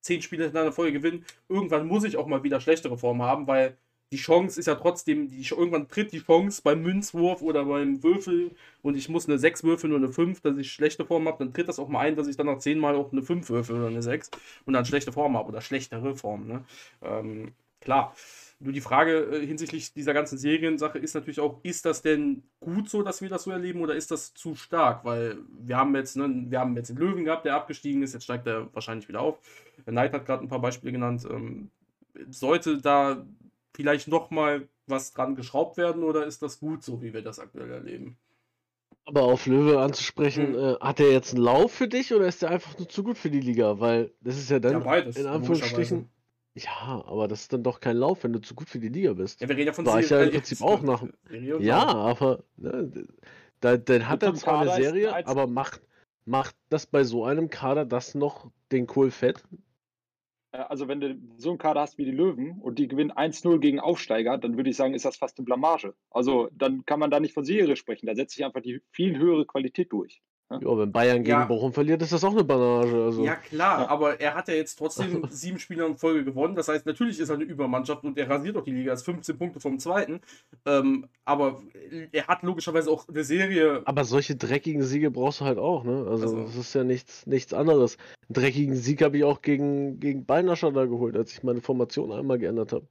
zehn Spiele in einer Folge gewinne, irgendwann muss ich auch mal wieder schlechtere Form haben, weil die Chance ist ja trotzdem, die, irgendwann tritt die Chance beim Münzwurf oder beim Würfel und ich muss eine 6 würfeln oder eine 5, dass ich schlechte Form habe, dann tritt das auch mal ein, dass ich dann nach 10 Mal auch eine 5 würfel oder eine 6 und dann schlechte Form habe oder schlechtere Form. Ne? Ähm, klar. Nur die Frage äh, hinsichtlich dieser ganzen Seriensache ist natürlich auch, ist das denn gut so, dass wir das so erleben oder ist das zu stark? Weil wir haben jetzt, ne, wir haben jetzt den Löwen gehabt, der abgestiegen ist, jetzt steigt er wahrscheinlich wieder auf. Der Knight hat gerade ein paar Beispiele genannt. Ähm, sollte da vielleicht nochmal was dran geschraubt werden oder ist das gut so, wie wir das aktuell erleben? Aber auf Löwe anzusprechen, mhm. äh, hat er jetzt einen Lauf für dich oder ist er einfach nur zu gut für die Liga? Weil das ist ja dann ja, beides, in Anführungsstrichen ja, aber das ist dann doch kein Lauf, wenn du zu gut für die Liga bist. Ja, wir reden ja von War ich ja im Prinzip auch nach. [LAUGHS] Ja, aber ne, da, dann hat er zwar eine Serie, aber macht, macht das bei so einem Kader das noch den Kohl fett? Äh, also, wenn du so einen Kader hast wie die Löwen und die gewinnen 1-0 gegen Aufsteiger, dann würde ich sagen, ist das fast eine Blamage. Also, dann kann man da nicht von Serie sprechen. Da setzt sich einfach die viel höhere Qualität durch. Ja, wenn Bayern gegen ja. Bochum verliert, ist das auch eine Banage. Also. Ja, klar, ja. aber er hat ja jetzt trotzdem [LAUGHS] sieben Spiele in Folge gewonnen. Das heißt, natürlich ist er eine Übermannschaft und er rasiert auch die Liga. Er ist 15 Punkte vom zweiten. Ähm, aber er hat logischerweise auch eine Serie. Aber solche dreckigen Siege brauchst du halt auch, ne? Also, also. das ist ja nichts, nichts anderes. Einen dreckigen Sieg habe ich auch gegen, gegen Beinascher da geholt, als ich meine Formation einmal geändert habe.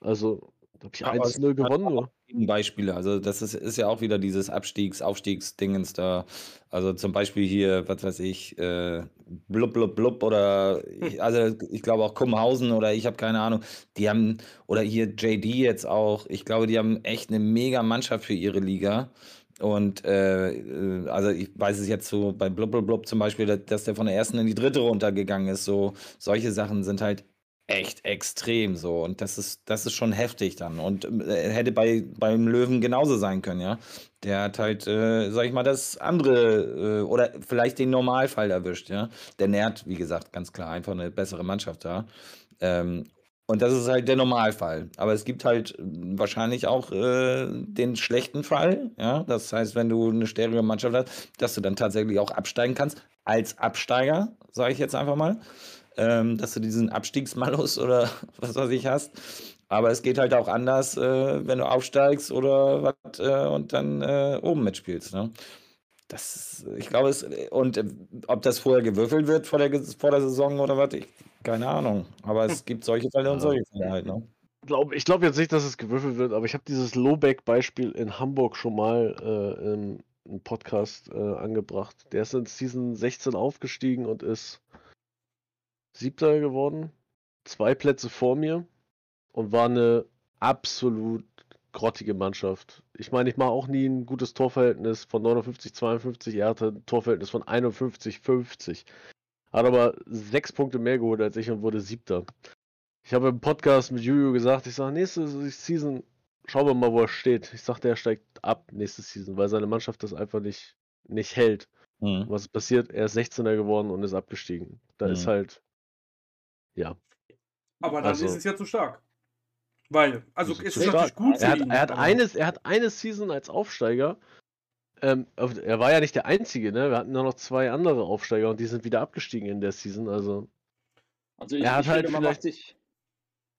Also, da habe ich 1-0 gewonnen nur. Beispiele. Also das ist, ist ja auch wieder dieses Abstiegs-, Aufstiegsdingens da. Also zum Beispiel hier, was weiß ich, äh, blub, blub, blub oder also ich glaube auch Kumhausen oder ich habe keine Ahnung. Die haben, oder hier JD jetzt auch, ich glaube, die haben echt eine mega Mannschaft für ihre Liga. Und äh, äh also ich weiß es jetzt so bei Blub Blub Blub zum Beispiel, dass der von der ersten in die dritte runtergegangen ist. So solche Sachen sind halt echt extrem so. Und das ist, das ist schon heftig dann. Und äh, hätte bei, beim Löwen genauso sein können, ja. Der hat halt, äh, sag ich mal, das andere äh, oder vielleicht den Normalfall erwischt, ja. Der nährt, wie gesagt, ganz klar einfach eine bessere Mannschaft da. Ähm, und das ist halt der Normalfall. Aber es gibt halt wahrscheinlich auch äh, den schlechten Fall. Ja? Das heißt, wenn du eine stärkere Mannschaft hast, dass du dann tatsächlich auch absteigen kannst. Als Absteiger, sage ich jetzt einfach mal ähm, dass du diesen Abstiegsmalus oder [LAUGHS] was weiß ich hast. Aber es geht halt auch anders, äh, wenn du aufsteigst oder was äh, und dann äh, oben mitspielst. Ne? Das, ich glaube, es, und äh, ob das vorher gewürfelt wird vor der, vor der Saison oder was, ich, keine Ahnung. Aber es gibt solche Fälle und solche Fälle halt. Ne? ich glaube jetzt nicht, dass es gewürfelt wird, aber ich habe dieses Lowback-Beispiel in Hamburg schon mal äh, im Podcast äh, angebracht. Der ist in Season 16 aufgestiegen und ist Siebter geworden, zwei Plätze vor mir und war eine absolut grottige Mannschaft. Ich meine, ich mache auch nie ein gutes Torverhältnis von 59, 52. Er hatte ein Torverhältnis von 51, 50. Hat aber sechs Punkte mehr geholt als ich und wurde Siebter. Ich habe im Podcast mit Juju gesagt, ich sage, nächste Season schauen wir mal, wo er steht. Ich sagte, er steigt ab nächste Season, weil seine Mannschaft das einfach nicht, nicht hält. Mhm. Was passiert? Er ist 16er geworden und ist abgestiegen. Da mhm. ist halt ja. Aber dann also, ist es ja zu stark. Weil, also Das es ist natürlich gut Er hat, ihn. er, hat eines, er hat eine Season als Aufsteiger. Ähm, er war ja nicht der Einzige, ne? Wir hatten ja noch zwei andere Aufsteiger und die sind wieder abgestiegen in der Season. Also, Also ich, Er hat ich halt finde, man vielleicht- macht, sich,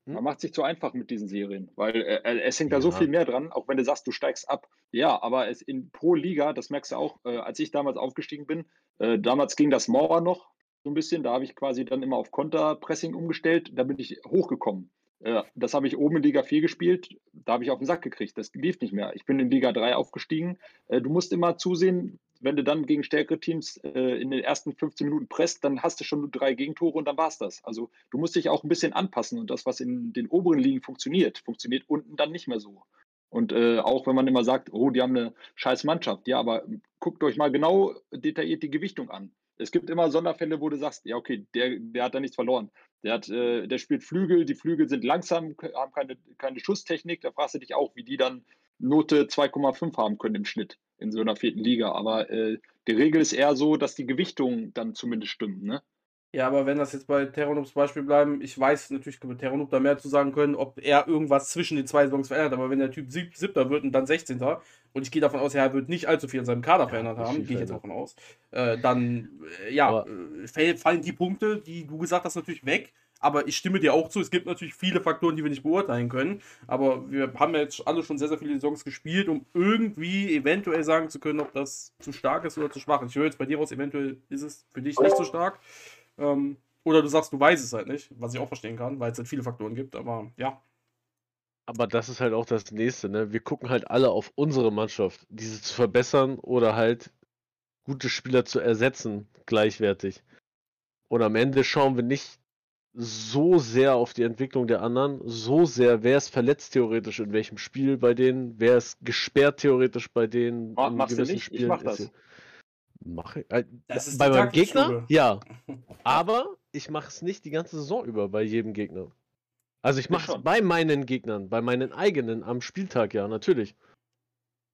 Hm? man macht sich zu einfach mit diesen Serien, weil äh, es hängt da so Ja. viel mehr dran, auch wenn du sagst, du steigst ab. Ja, aber es in pro Liga, das merkst du auch, äh, als ich damals aufgestiegen bin, äh, damals ging das Mauer noch so ein bisschen, da habe ich quasi dann immer auf Konterpressing umgestellt, da bin ich hochgekommen. Äh, das habe ich oben in Liga 4 gespielt, da habe ich auf den Sack gekriegt, das lief nicht mehr. Ich bin in Liga 3 aufgestiegen. Äh, du musst immer zusehen, wenn du dann gegen stärkere Teams äh, in den ersten 15 Minuten presst, dann hast du schon nur drei Gegentore und dann war es das. Also du musst dich auch ein bisschen anpassen und das, was in den oberen Ligen funktioniert, funktioniert unten dann nicht mehr so. Und äh, auch wenn man immer sagt, oh, die haben eine scheiß Mannschaft, ja, aber guckt euch mal genau detailliert die Gewichtung an. Es gibt immer Sonderfälle, wo du sagst, ja, okay, der, der hat da nichts verloren. Der, hat, äh, der spielt Flügel, die Flügel sind langsam, haben keine, keine Schusstechnik. Da fragst du dich auch, wie die dann Note 2,5 haben können im Schnitt in so einer vierten Liga. Aber äh, die Regel ist eher so, dass die Gewichtungen dann zumindest stimmen. Ne? Ja, aber wenn das jetzt bei Terranubs Beispiel bleiben, ich weiß natürlich, wird Terranub da mehr zu sagen können, ob er irgendwas zwischen den zwei Saisons verändert, aber wenn der Typ sieb, siebter wird und dann 16. und ich gehe davon aus, er wird nicht allzu viel in seinem Kader verändert nicht haben, gehe ich jetzt verändert. davon aus, äh, dann, äh, ja, Aber- äh, fall- fallen die Punkte, die du gesagt hast, natürlich weg. Aber ich stimme dir auch zu, es gibt natürlich viele Faktoren, die wir nicht beurteilen können. Aber wir haben ja jetzt alle schon sehr, sehr viele Saisons gespielt, um irgendwie eventuell sagen zu können, ob das zu stark ist oder zu schwach. Ich höre jetzt bei dir raus, eventuell ist es für dich nicht so stark. Ähm, oder du sagst, du weißt es halt nicht, was ich auch verstehen kann, weil es halt viele Faktoren gibt. Aber ja, aber das ist halt auch das Nächste, ne? Wir gucken halt alle auf unsere Mannschaft, diese zu verbessern oder halt gute Spieler zu ersetzen, gleichwertig. Und am Ende schauen wir nicht so sehr auf die Entwicklung der anderen, so sehr, wer ist verletzt theoretisch in welchem Spiel bei denen, wer ist gesperrt theoretisch bei denen Ma- in machst du nicht? Ich Spielen. mach Ist das. Ja- Mach ich. Äh, bei meinem Gegner? Ja. [LAUGHS] Aber ich mache es nicht die ganze Saison über bei jedem Gegner. Also ich mache es bei meinen Gegnern, bei meinen eigenen am Spieltag, ja, natürlich.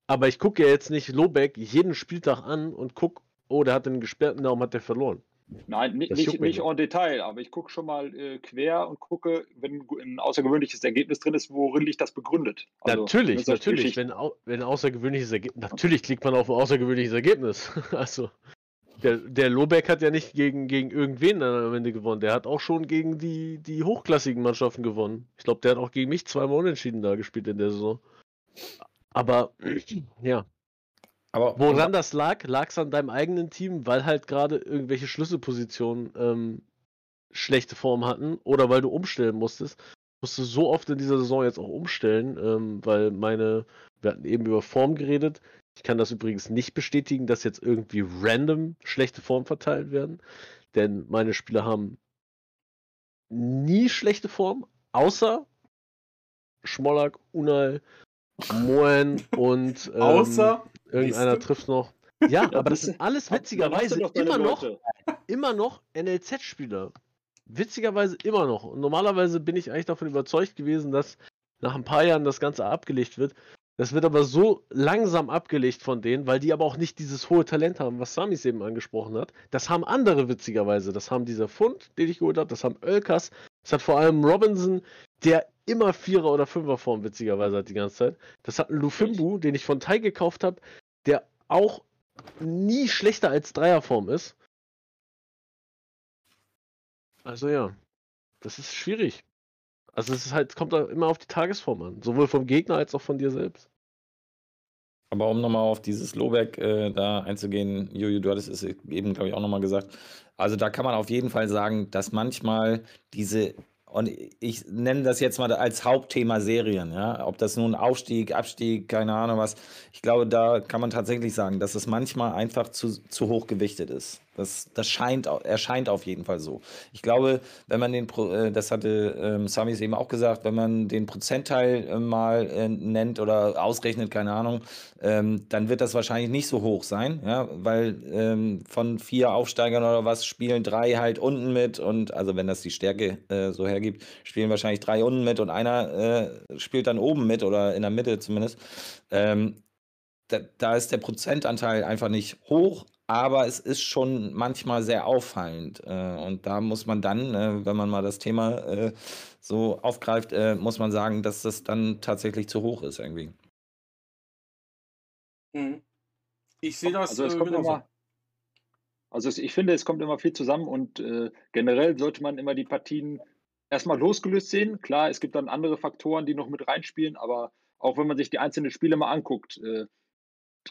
Aber ich gucke ja jetzt nicht Lobeck jeden Spieltag an und gucke, oh, der hat einen gesperrten, darum hat der verloren. Nein, nicht, nicht nicht. en Detail, aber ich gucke schon mal äh, quer und gucke, wenn ein außergewöhnliches Ergebnis drin ist, worin liegt das begründet. Also, natürlich, natürlich. Wenn, wenn ein außergewöhnliches Ergebnis. Natürlich klickt man auf ein außergewöhnliches Ergebnis. [LAUGHS] also. Der, der Lobeck hat ja nicht gegen, gegen irgendwen am Ende gewonnen. Der hat auch schon gegen die, die hochklassigen Mannschaften gewonnen. Ich glaube, der hat auch gegen mich zweimal unentschieden da gespielt in der Saison. Aber [CLEARS THROAT] ja, Aber woran das lag? Lag es an deinem eigenen Team, weil halt gerade irgendwelche Schlüsselpositionen ähm, schlechte Form hatten oder weil du umstellen musstest? Musste so oft in dieser Saison jetzt auch umstellen, ähm, weil meine, wir hatten eben über Form geredet. Ich kann das übrigens nicht bestätigen, dass jetzt irgendwie random schlechte Form verteilt werden, denn meine Spieler haben nie schlechte Form, außer Schmollack, Unal, Moen und [LAUGHS] ähm, außer. Irgendeiner trifft noch. Ja, aber das sind alles witzigerweise immer noch, immer noch NLZ-Spieler. Witzigerweise immer noch. Und normalerweise bin ich eigentlich davon überzeugt gewesen, dass nach ein paar Jahren das Ganze abgelegt wird. Das wird aber so langsam abgelegt von denen, weil die aber auch nicht dieses hohe Talent haben, was Samis eben angesprochen hat. Das haben andere witzigerweise. Das haben dieser Fund, den ich geholt habe, das haben Ölkas, das hat vor allem Robinson, der immer Vierer- oder Fünferform witzigerweise hat die ganze Zeit. Das hat ein Lufimbu, den ich von Tai gekauft habe, der auch nie schlechter als Dreierform ist. Also ja, das ist schwierig. Also es ist halt, kommt da immer auf die Tagesform an, sowohl vom Gegner als auch von dir selbst. Aber um nochmal auf dieses Lobeck äh, da einzugehen, Jojo, du hattest es eben, glaube ich, auch nochmal gesagt. Also da kann man auf jeden Fall sagen, dass manchmal diese, und ich nenne das jetzt mal als Hauptthema Serien, ja, ob das nun Aufstieg, Abstieg, keine Ahnung was. Ich glaube, da kann man tatsächlich sagen, dass es manchmal einfach zu, zu hoch gewichtet ist. Das, das scheint, erscheint auf jeden Fall so. Ich glaube, wenn man den, äh, das hatte ähm, Samis eben auch gesagt, wenn man den Prozentteil äh, mal äh, nennt oder ausrechnet, keine Ahnung, ähm, dann wird das wahrscheinlich nicht so hoch sein, ja, weil ähm, von vier Aufsteigern oder was spielen drei halt unten mit und also wenn das die Stärke äh, so hergibt, spielen wahrscheinlich drei unten mit und einer äh, spielt dann oben mit oder in der Mitte zumindest. Ähm, da, da ist der Prozentanteil einfach nicht hoch, aber es ist schon manchmal sehr auffallend. Äh, und da muss man dann, äh, wenn man mal das Thema äh, so aufgreift, äh, muss man sagen, dass das dann tatsächlich zu hoch ist irgendwie. Mhm. Ich sehe das Also es kommt immer, also es, ich finde, es kommt immer viel zusammen und äh, generell sollte man immer die Partien erstmal losgelöst sehen. Klar, es gibt dann andere Faktoren, die noch mit reinspielen, aber auch wenn man sich die einzelnen Spiele mal anguckt, äh,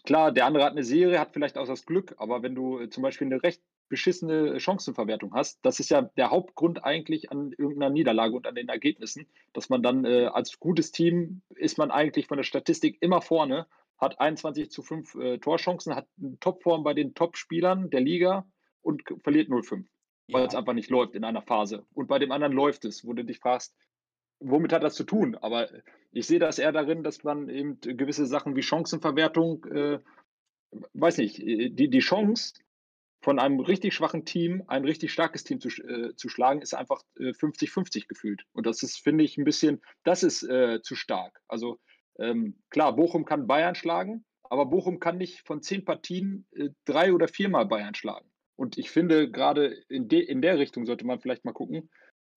klar, der andere hat eine Serie, hat vielleicht auch das Glück, aber wenn du äh, zum Beispiel eine recht beschissene Chancenverwertung hast, das ist ja der Hauptgrund eigentlich an irgendeiner Niederlage und an den Ergebnissen, dass man dann äh, als gutes Team ist man eigentlich von der Statistik immer vorne, hat 21 zu 5 äh, Torchancen, hat eine Topform bei den Top-Spielern der Liga und verliert 0-5, weil es einfach nicht läuft in einer Phase. Und bei dem anderen läuft es, wo du dich fragst, womit hat das zu tun? Aber ich sehe das eher darin, dass man eben gewisse Sachen wie Chancenverwertung, äh, weiß nicht, äh, die, die Chance von einem richtig schwachen Team ein richtig starkes Team zu, äh, zu schlagen, ist einfach äh, 50-50 gefühlt. Und das ist, finde ich, ein bisschen, das ist äh, zu stark. Also ähm, klar, Bochum kann Bayern schlagen, aber Bochum kann nicht von zehn Partien äh, drei oder viermal Bayern schlagen. Und ich finde, gerade in, de, in der Richtung sollte man vielleicht mal gucken,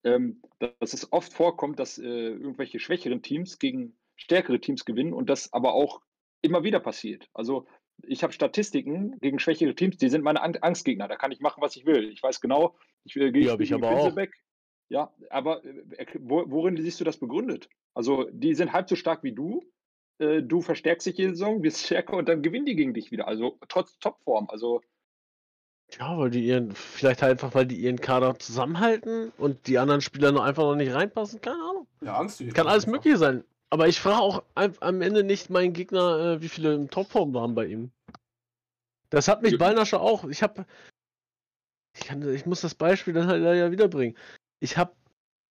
ähm, dass es oft vorkommt, dass äh, irgendwelche schwächeren Teams gegen stärkere Teams gewinnen und das aber auch immer wieder passiert. Also ich habe Statistiken gegen schwächere Teams, die sind meine Ang- Angstgegner. Da kann ich machen, was ich will. Ich weiß genau, ich äh, gehe ich gegen aber auch. Finsebeck. Ja, aber äh, worin siehst du das begründet? Also die sind halb so stark wie du. Äh, du verstärkst dich jede Saison, wirst stärker und dann gewinnen die gegen dich wieder. Also trotz Topform. Also Ja, weil die ihren, vielleicht halt einfach, weil die ihren Kader zusammenhalten und die anderen Spieler noch einfach noch nicht reinpassen, keine Ahnung. Ja, Angst. Kann alles Mögliche sein. Aber ich frage auch am Ende nicht meinen Gegner, äh, wie viele im Topform waren bei ihm. Das hat mich Ja. Ballnascher auch. Ich habe, ich, kann, ich muss das Beispiel dann halt leider wiederbringen. Ich habe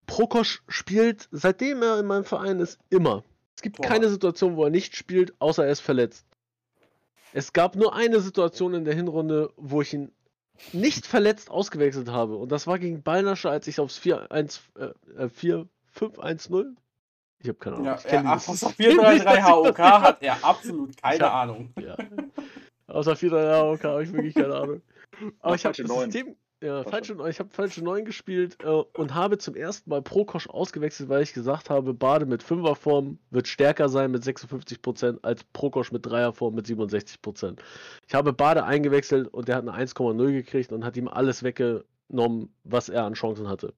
Prokosch spielt, seitdem er in meinem Verein ist, immer. Es gibt Torwart. keine Situation, wo er nicht spielt, außer er ist verletzt. Es gab nur eine Situation in der Hinrunde, wo ich ihn nicht verletzt ausgewechselt habe. Und das war gegen Ballnascher, als ich aufs 4-1, äh, 4-5-1-0. Ich habe keine Ahnung. Ja, er, dieses außer System nicht, 433 dass ich HOK hat er absolut keine Ich hab- Ahnung. Ja. Außer 4-3 HOK habe ich wirklich keine Ahnung. Aber ich habe das. System. Ja, falsche, ich habe falsche 9 gespielt äh, und habe zum ersten Mal Prokosch ausgewechselt, weil ich gesagt habe, Bade mit 5er Form wird stärker sein mit 56% als Prokosch mit 3er Form mit 67%. Ich habe Bade eingewechselt und der hat eine 1,0 gekriegt und hat ihm alles weggenommen, was er an Chancen hatte.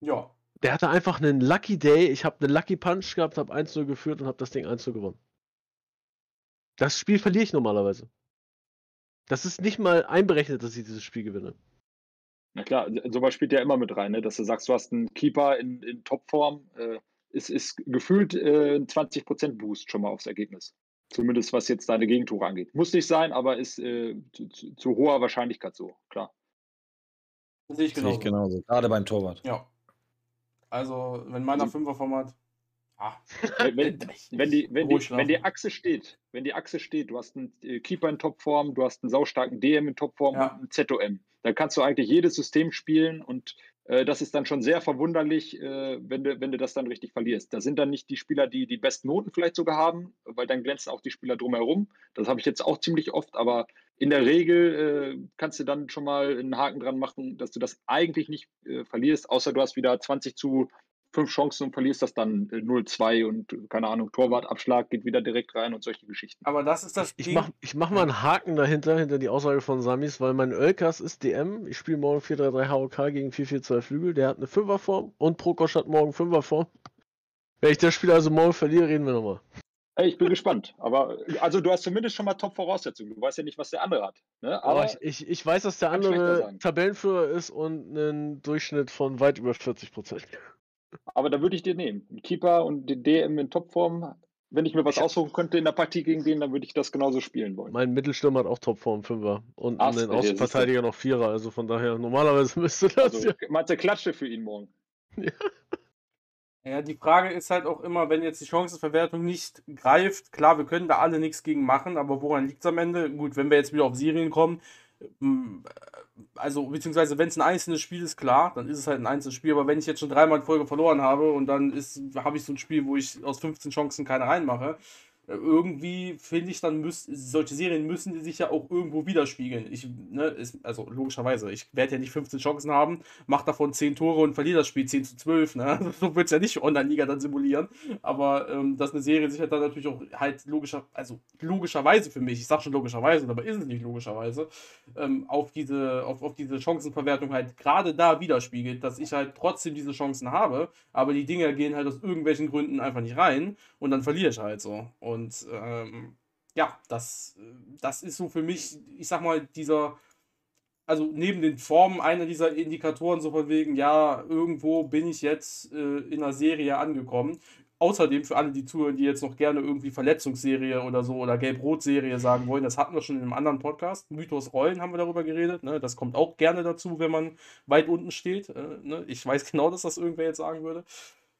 Ja. Der hatte einfach einen Lucky Day. Ich habe einen Lucky Punch gehabt, habe 1-0 geführt und habe das Ding 1-0 gewonnen. Das Spiel verliere ich normalerweise. Das ist nicht mal einberechnet, dass ich dieses Spiel gewinne. Na klar, sowas spielt ja immer mit rein, ne? dass du sagst, du hast einen Keeper in, in Topform, äh, ist, ist gefühlt äh, ein 20% Boost schon mal aufs Ergebnis. Zumindest was jetzt deine Gegentore angeht. Muss nicht sein, aber ist äh, zu, zu, zu hoher Wahrscheinlichkeit so, klar. Sehe ich Sehe genau. ich genauso. Gerade beim Torwart. Ja. Also, wenn meiner Also- Fünferformat. Ah, Wenn, wenn, [LAUGHS] wenn, die, wenn, Ruhig die, wenn die schlafen. Achse steht, wenn die Achse steht, du hast einen äh, Keeper in Topform, du hast einen saustarken DM in Topform Ja. und einen ZOM. Dann kannst du eigentlich jedes System spielen und äh, das ist dann schon sehr verwunderlich, äh, wenn, du, wenn du das dann richtig verlierst. Da sind dann nicht die Spieler, die die besten Noten vielleicht sogar haben, weil dann glänzen auch die Spieler drumherum. Das habe ich jetzt auch ziemlich oft, aber in der Regel äh, kannst du dann schon mal einen Haken dran machen, dass du das eigentlich nicht äh, verlierst, außer du hast wieder 20 zu fünf Chancen und verlierst das dann äh, 0-2 und äh, keine Ahnung, Torwartabschlag geht wieder direkt rein und solche Geschichten. aber das ist das Ich ich mach mal einen Haken dahinter, hinter die Aussage von Samis, weil mein Ölkas ist DM. Ich spiele morgen 4-3-3 HOK gegen 4-4-2 Flügel. Der hat eine 5er Form und Prokosch hat morgen 5er Form. Wenn ich das Spiel also morgen verliere, reden wir nochmal. Ey, ich bin gespannt. Aber also du hast zumindest schon mal Top-Voraussetzungen. Du weißt ja nicht, was der andere hat. Ne? Aber Aber ich, ich, ich weiß, dass der andere. Tabellenführer ist und einen Durchschnitt von weit über 40%. Aber da würde ich dir nehmen. Ein Keeper und den DM in Topform. Wenn ich mir was aussuchen könnte in der Partie gegen den, dann würde ich das genauso spielen wollen. Mein Mittelstürmer hat auch Topform 5er und Ach, ja, siehste. Außenverteidiger noch 4er. Also von daher, normalerweise [LAUGHS] müsste das Also, ja. meinst du Klatsche für ihn morgen? [LAUGHS] Ja, die Frage ist halt auch immer, wenn jetzt die Chancenverwertung nicht greift, klar, wir können da alle nichts gegen machen, aber woran liegt es am Ende? Gut, wenn wir jetzt wieder auf Serien kommen, also beziehungsweise wenn es ein einzelnes Spiel ist, klar, dann ist es halt ein einzelnes Spiel, aber wenn ich jetzt schon dreimal in Folge verloren habe und dann habe ich so ein Spiel, wo ich aus 15 Chancen keine reinmache, irgendwie finde ich dann müssen solche Serien müssen sich ja auch irgendwo widerspiegeln. Ich, ne, ist, also logischerweise, ich werde ja nicht 15 Chancen haben, mache davon 10 Tore und verliere das Spiel 10 zu 12, ne? [LAUGHS] So wird es ja nicht Online-Liga dann simulieren. Aber ähm, dass eine Serie sich halt dann natürlich auch halt logischer, also logischerweise für mich, ich sage schon logischerweise, aber ist es nicht logischerweise, ähm, auf diese, auf, auf diese Chancenverwertung halt gerade da widerspiegelt, dass ich halt trotzdem diese Chancen habe, aber die Dinge gehen halt aus irgendwelchen Gründen einfach nicht rein und dann verliere ich halt so. Und ähm, ja, das, das ist so für mich, ich sag mal, dieser, also neben den Formen einer dieser Indikatoren, so von wegen, ja, irgendwo bin ich jetzt äh, in einer Serie angekommen. Außerdem für alle, die zuhören, die jetzt noch gerne irgendwie Verletzungsserie oder so oder Gelb-Rot-Serie sagen wollen, das hatten wir schon in einem anderen Podcast. Mythos Rollen haben wir darüber geredet. Ne? Das kommt auch gerne dazu, wenn man weit unten steht. Äh, ne? Ich weiß genau, dass das irgendwer jetzt sagen würde.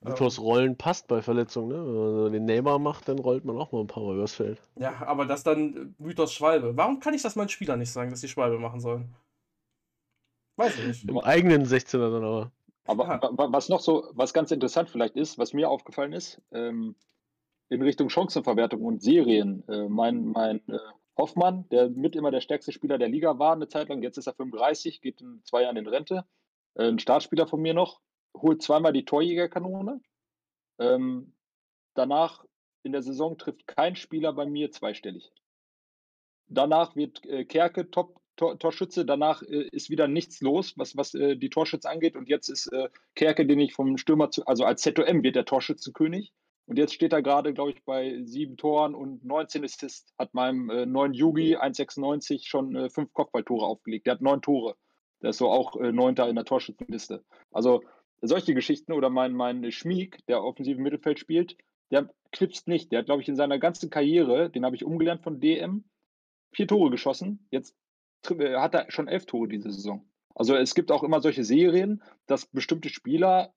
Mythos Rollen passt bei Verletzungen, ne? Wenn man den Neymar macht, dann rollt man auch mal ein paar Mal übers Feld. Ja, aber das dann Mythos Schwalbe. Warum kann ich das meinen Spielern nicht sagen, dass die Schwalbe machen sollen? Weiß ich nicht. Im eigenen 16er dann aber. Aber Ja. wa- was noch so, was ganz interessant vielleicht ist, was mir aufgefallen ist, ähm, in Richtung Chancenverwertung und Serien, äh, mein, mein äh, Hoffmann, der mit immer der stärkste Spieler der Liga war eine Zeit lang, jetzt ist er 35, geht in zwei Jahren in Rente, äh, ein Startspieler von mir noch, holt zweimal die Torjägerkanone. Ähm, danach in der Saison trifft kein Spieler bei mir zweistellig. Danach wird äh, Kerke Top Tor, Torschütze, danach äh, ist wieder nichts los, was, was äh, die Torschütze angeht. Und jetzt ist äh, Kerke, den ich vom Stürmer zu, also als ZOM wird der Torschützenkönig. Und jetzt steht er gerade, glaube ich, bei sieben Toren und 19 Assists. Hat meinem äh, neuen Yugi 1,96 schon äh, fünf Kopfballtore aufgelegt. Der hat neun Tore. Der ist so auch äh, Neunter in der Torschützenliste. Also solche Geschichten oder mein, mein Schmieg, der offensive Mittelfeld spielt, der knipst nicht. Der hat, glaube ich, in seiner ganzen Karriere, den habe ich umgelernt von DM, vier Tore geschossen. Jetzt äh, hat er schon elf Tore diese Saison. Also es gibt auch immer solche Serien, dass bestimmte Spieler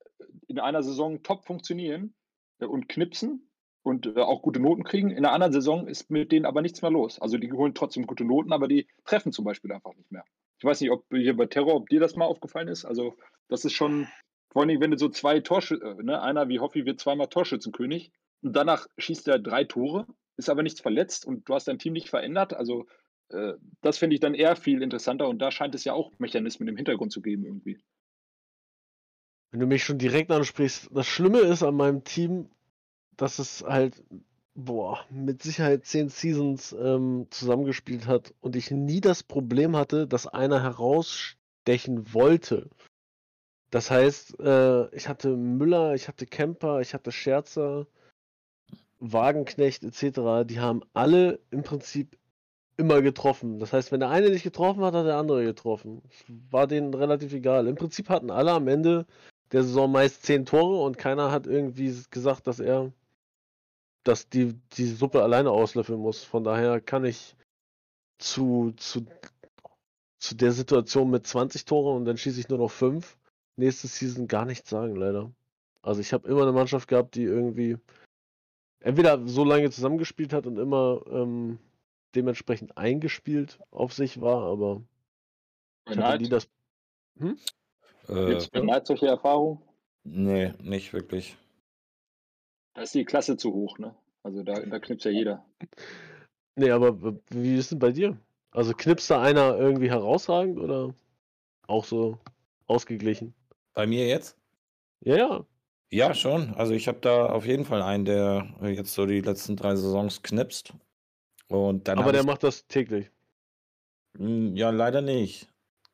in einer Saison top funktionieren äh, und knipsen und äh, auch gute Noten kriegen. In einer anderen Saison ist mit denen aber nichts mehr los. Also die holen trotzdem gute Noten, aber die treffen zum Beispiel einfach nicht mehr. Ich weiß nicht, ob hier bei Terror, ob dir das mal aufgefallen ist. Also das ist schon, vor allem, wenn du so zwei Torschützen, ne, einer wie Hoffi wird zweimal Torschützenkönig und danach schießt er drei Tore, ist aber nichts verletzt und du hast dein Team nicht verändert. Also äh, das finde ich dann eher viel interessanter und da scheint es ja auch Mechanismen im Hintergrund zu geben irgendwie. Wenn du mich schon direkt ansprichst, das Schlimme ist an meinem Team, dass es halt, boah, mit Sicherheit zehn Seasons ähm, zusammengespielt hat und ich nie das Problem hatte, dass einer herausstechen wollte. Das heißt, äh, ich hatte Müller, ich hatte Kemper, ich hatte Scherzer, Wagenknecht etc. Die haben alle im Prinzip immer getroffen. Das heißt, wenn der eine nicht getroffen hat, hat der andere getroffen. War denen relativ egal. Im Prinzip hatten alle am Ende der Saison meist zehn Tore und keiner hat irgendwie gesagt, dass er dass die, die Suppe alleine auslöffeln muss. Von daher kann ich zu, zu, zu der Situation mit 20 Tore und dann schieße ich nur noch 5 nächste Season gar nichts sagen, leider. Also ich habe immer eine Mannschaft gehabt, die irgendwie entweder so lange zusammengespielt hat und immer ähm, dementsprechend eingespielt auf sich war, aber ich hatte nie das. Äh, Gibt es solche Erfahrungen? nee, nicht wirklich. Da ist die Klasse zu hoch, ne? Also da, da knipst ja jeder. Nee, aber wie ist denn bei dir? Also knipst da einer irgendwie herausragend oder auch so ausgeglichen? Bei mir jetzt? Ja, ja. Ja, schon. Also ich habe da auf jeden Fall einen, der äh, jetzt so die letzten drei Saisons knipst. Und dann aber der ich, macht das täglich. Hm, ja, leider nicht.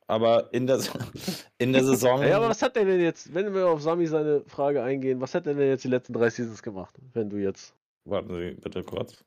Aber in der, [LAUGHS] in der Saison. [LAUGHS] Ja, aber was hat er denn jetzt, wenn wir auf Sami seine Frage eingehen, was hat er denn jetzt die letzten drei Seasons gemacht, wenn du jetzt. Warten Sie bitte kurz.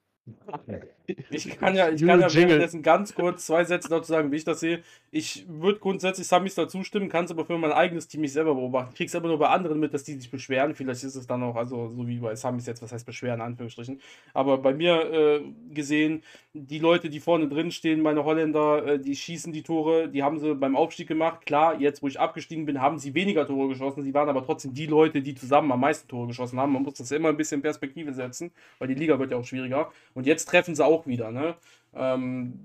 Ich [LAUGHS] kann ja, ich kann ja währenddessen ganz kurz zwei Sätze dazu sagen, wie ich das sehe. Ich würde grundsätzlich Samis dazu stimmen, kann es aber für mein eigenes Team nicht selber beobachten. Krieg's aber nur bei anderen mit, dass die sich beschweren. Vielleicht ist es dann auch, also so wie bei Samis jetzt, was heißt beschweren, in Anführungsstrichen. Aber bei mir äh, gesehen, die Leute, die vorne drin stehen, meine Holländer, äh, die schießen die Tore, die haben sie beim Aufstieg gemacht. Klar, jetzt wo ich abgestiegen bin, haben sie weniger Tore geschossen. Sie waren aber trotzdem die Leute, die zusammen am meisten Tore geschossen haben. Man muss das immer ein bisschen in Perspektive setzen, weil die Liga wird ja auch schwieriger. Und jetzt treffen sie auch wieder. Ne? Ähm,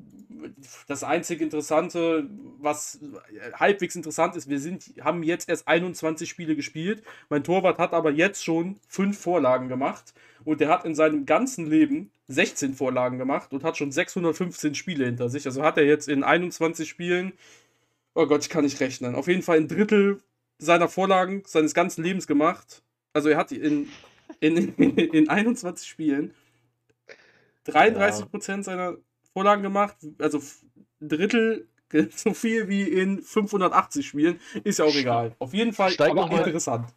das einzige Interessante, was halbwegs interessant ist, wir sind, haben jetzt erst 21 Spiele gespielt. Mein Torwart hat aber jetzt schon fünf Vorlagen gemacht und der hat in seinem ganzen Leben 16 Vorlagen gemacht und hat schon 615 Spiele hinter sich. Also hat er jetzt in 21 Spielen, oh Gott, ich kann nicht rechnen, auf jeden Fall ein Drittel seiner Vorlagen seines ganzen Lebens gemacht. Also er hat in, in, in, in 21 Spielen 33% ja. seiner Vorlagen gemacht, also ein Drittel [LAUGHS] so viel wie in 580 Spielen, ist ja auch egal. Auf jeden Fall Steig aber interessant.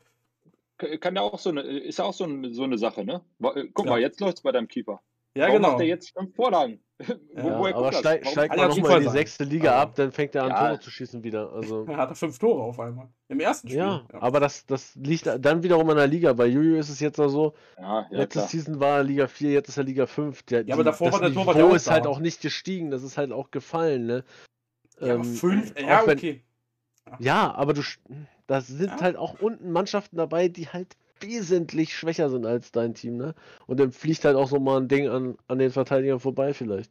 Kann ja auch so eine, ist ja auch so eine, so eine Sache, ne? Äh, guck ja. mal, jetzt läuft es bei deinem Keeper. Ja, Warum genau. macht er jetzt fünf Vorlagen? [LAUGHS] Ja, Wo, aber steig, steigt man nochmal in die sechste Liga ab, dann fängt er an, ja. Tore zu schießen wieder. Also. [LAUGHS] Er hatte fünf Tore auf einmal. Im ersten Spiel. Ja, ja. aber das, das liegt dann wiederum an der Liga. Bei Juju ist es jetzt auch so, ja, letzte Season war er Liga 4, jetzt ist er Liga 5. Der, ja, aber davor das war der Torwart Niveau ist halt auch nicht gestiegen, das ist halt auch gefallen. Ne? Ja, ähm, fünf, ja, wenn, okay. Ja, aber du, da sind halt auch unten Mannschaften dabei, die halt wesentlich schwächer sind als dein Team, ne? Und dann fliegt halt auch so mal ein Ding an, an den Verteidigern vorbei, vielleicht.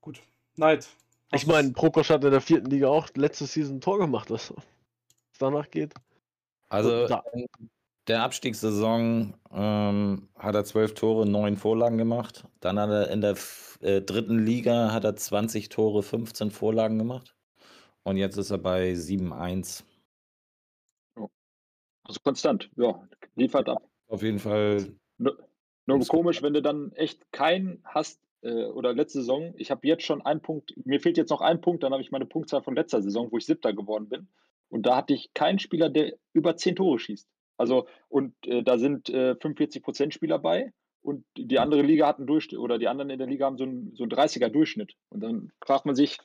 Gut. Neid. Ich meine, Prokosch hat in der vierten Liga auch letzte Season ein Tor gemacht, was danach geht. Also da. der Abstiegssaison ähm, hat er zwölf Tore, neun Vorlagen gemacht. Dann hat er in der äh, dritten Liga hat er 20 Tore, 15 Vorlagen gemacht. Und jetzt ist er bei 7-1. Also konstant, ja, liefert ab. Auf jeden Fall. Nur, nur komisch, wenn du dann echt keinen hast, äh, oder letzte Saison, ich habe jetzt schon einen Punkt, mir fehlt jetzt noch ein Punkt, dann habe ich meine Punktzahl von letzter Saison, wo ich siebter geworden bin. Und da hatte ich keinen Spieler, der über zehn Tore schießt. Also, und äh, da sind äh, 45 Prozent Spieler bei und die andere Liga hat einen Durchschnitt, oder die anderen in der Liga haben so einen, so einen 30er Durchschnitt. Und dann fragt man sich,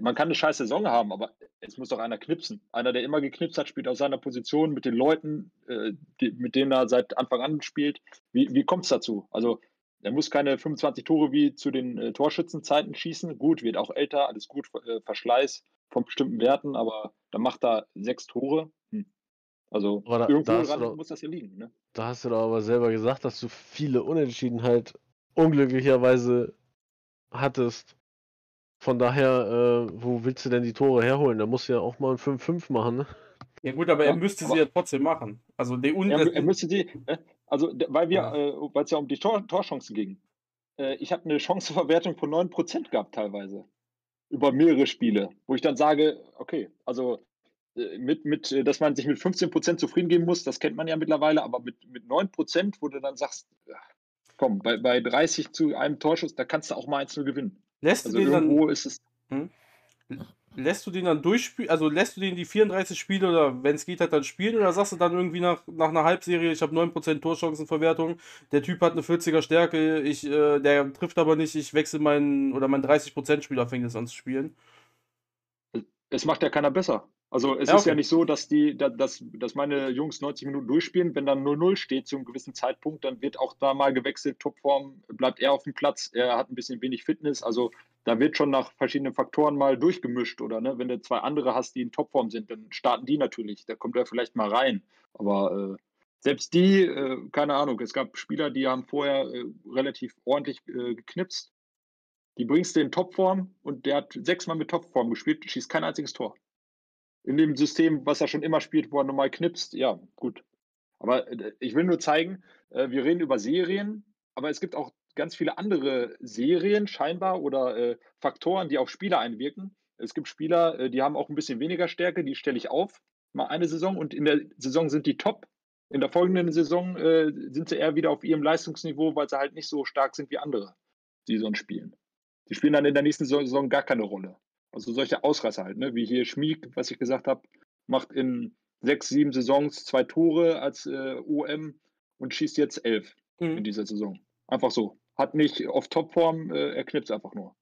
man kann eine scheiß Saison haben, aber es muss doch einer knipsen. Einer, der immer geknipst hat, spielt aus seiner Position mit den Leuten, äh, die, mit denen er seit Anfang an spielt. Wie, wie kommt es dazu? Also, er muss keine 25 Tore wie zu den äh, Torschützenzeiten schießen. Gut, wird auch älter, alles gut, äh, Verschleiß von bestimmten Werten, aber dann macht er sechs Tore. Hm. Also, da, irgendwo da doch, muss das ja liegen. Ne? Da hast du doch aber selber gesagt, dass du viele Unentschiedenheit unglücklicherweise hattest. Von daher, äh, wo willst du denn die Tore herholen? Da musst du ja auch mal ein 5-5 machen, ne? Ja gut, aber ja, er müsste aber sie ja trotzdem machen. Also die Un er, er müsste die, äh, also weil wir, ja. äh, weil es ja um die Tor, Torchancen ging. Äh, ich habe eine Chancenverwertung von 9% gehabt teilweise. Über mehrere Spiele, wo ich dann sage, okay, also äh, mit, mit, äh, dass man sich mit 15% zufrieden geben muss, das kennt man ja mittlerweile, aber mit, mit 9%, wo du dann sagst, komm, bei, bei 30 zu einem Torschuss, da kannst du auch mal 1 gewinnen. Lässt also du den dann, ist es. Hm? Lässt du den dann durchspielen, also lässt du den die 34 Spiele oder wenn es geht halt dann spielen oder sagst du dann irgendwie nach, nach einer Halbserie, ich habe 9% Torchancenverwertung, der Typ hat eine 40er Stärke, ich, äh, der trifft aber nicht, ich wechsle meinen oder mein 30% Spieler fängt jetzt an zu spielen? Es macht ja keiner besser. Also es ja, okay. ist ja nicht so, dass die, dass, dass meine Jungs 90 Minuten durchspielen. Wenn dann 0-0 steht zu einem gewissen Zeitpunkt, dann wird auch da mal gewechselt. Topform bleibt er auf dem Platz. Er hat ein bisschen wenig Fitness. Also da wird schon nach verschiedenen Faktoren mal durchgemischt. Oder ne, wenn du zwei andere hast, die in Topform sind, dann starten die natürlich. Da kommt er vielleicht mal rein. Aber äh, selbst die, äh, keine Ahnung, es gab Spieler, die haben vorher äh, relativ ordentlich äh, geknipst. Die bringst du in Topform und der hat sechsmal mit Topform gespielt, schießt kein einziges Tor in dem System, was er schon immer spielt, wo er normal knipst, ja, gut. Aber äh, ich will nur zeigen, äh, wir reden über Serien, aber es gibt auch ganz viele andere Serien scheinbar oder äh, Faktoren, die auf Spieler einwirken. Es gibt Spieler, die haben auch ein bisschen weniger Stärke, die stelle ich auf, mal eine Saison und in der Saison sind die top. In der folgenden Saison sind sie eher wieder auf ihrem Leistungsniveau, weil sie halt nicht so stark sind wie andere, die sonst spielen. Die spielen dann in der nächsten Saison gar keine Rolle. Also solche Ausreißer halt, ne? wie hier Schmieg, was ich gesagt habe, macht in sechs, sieben Saisons zwei Tore als äh, OM und schießt jetzt elf mhm. in dieser Saison. Einfach so. Hat nicht auf Topform, äh, er knipst einfach nur.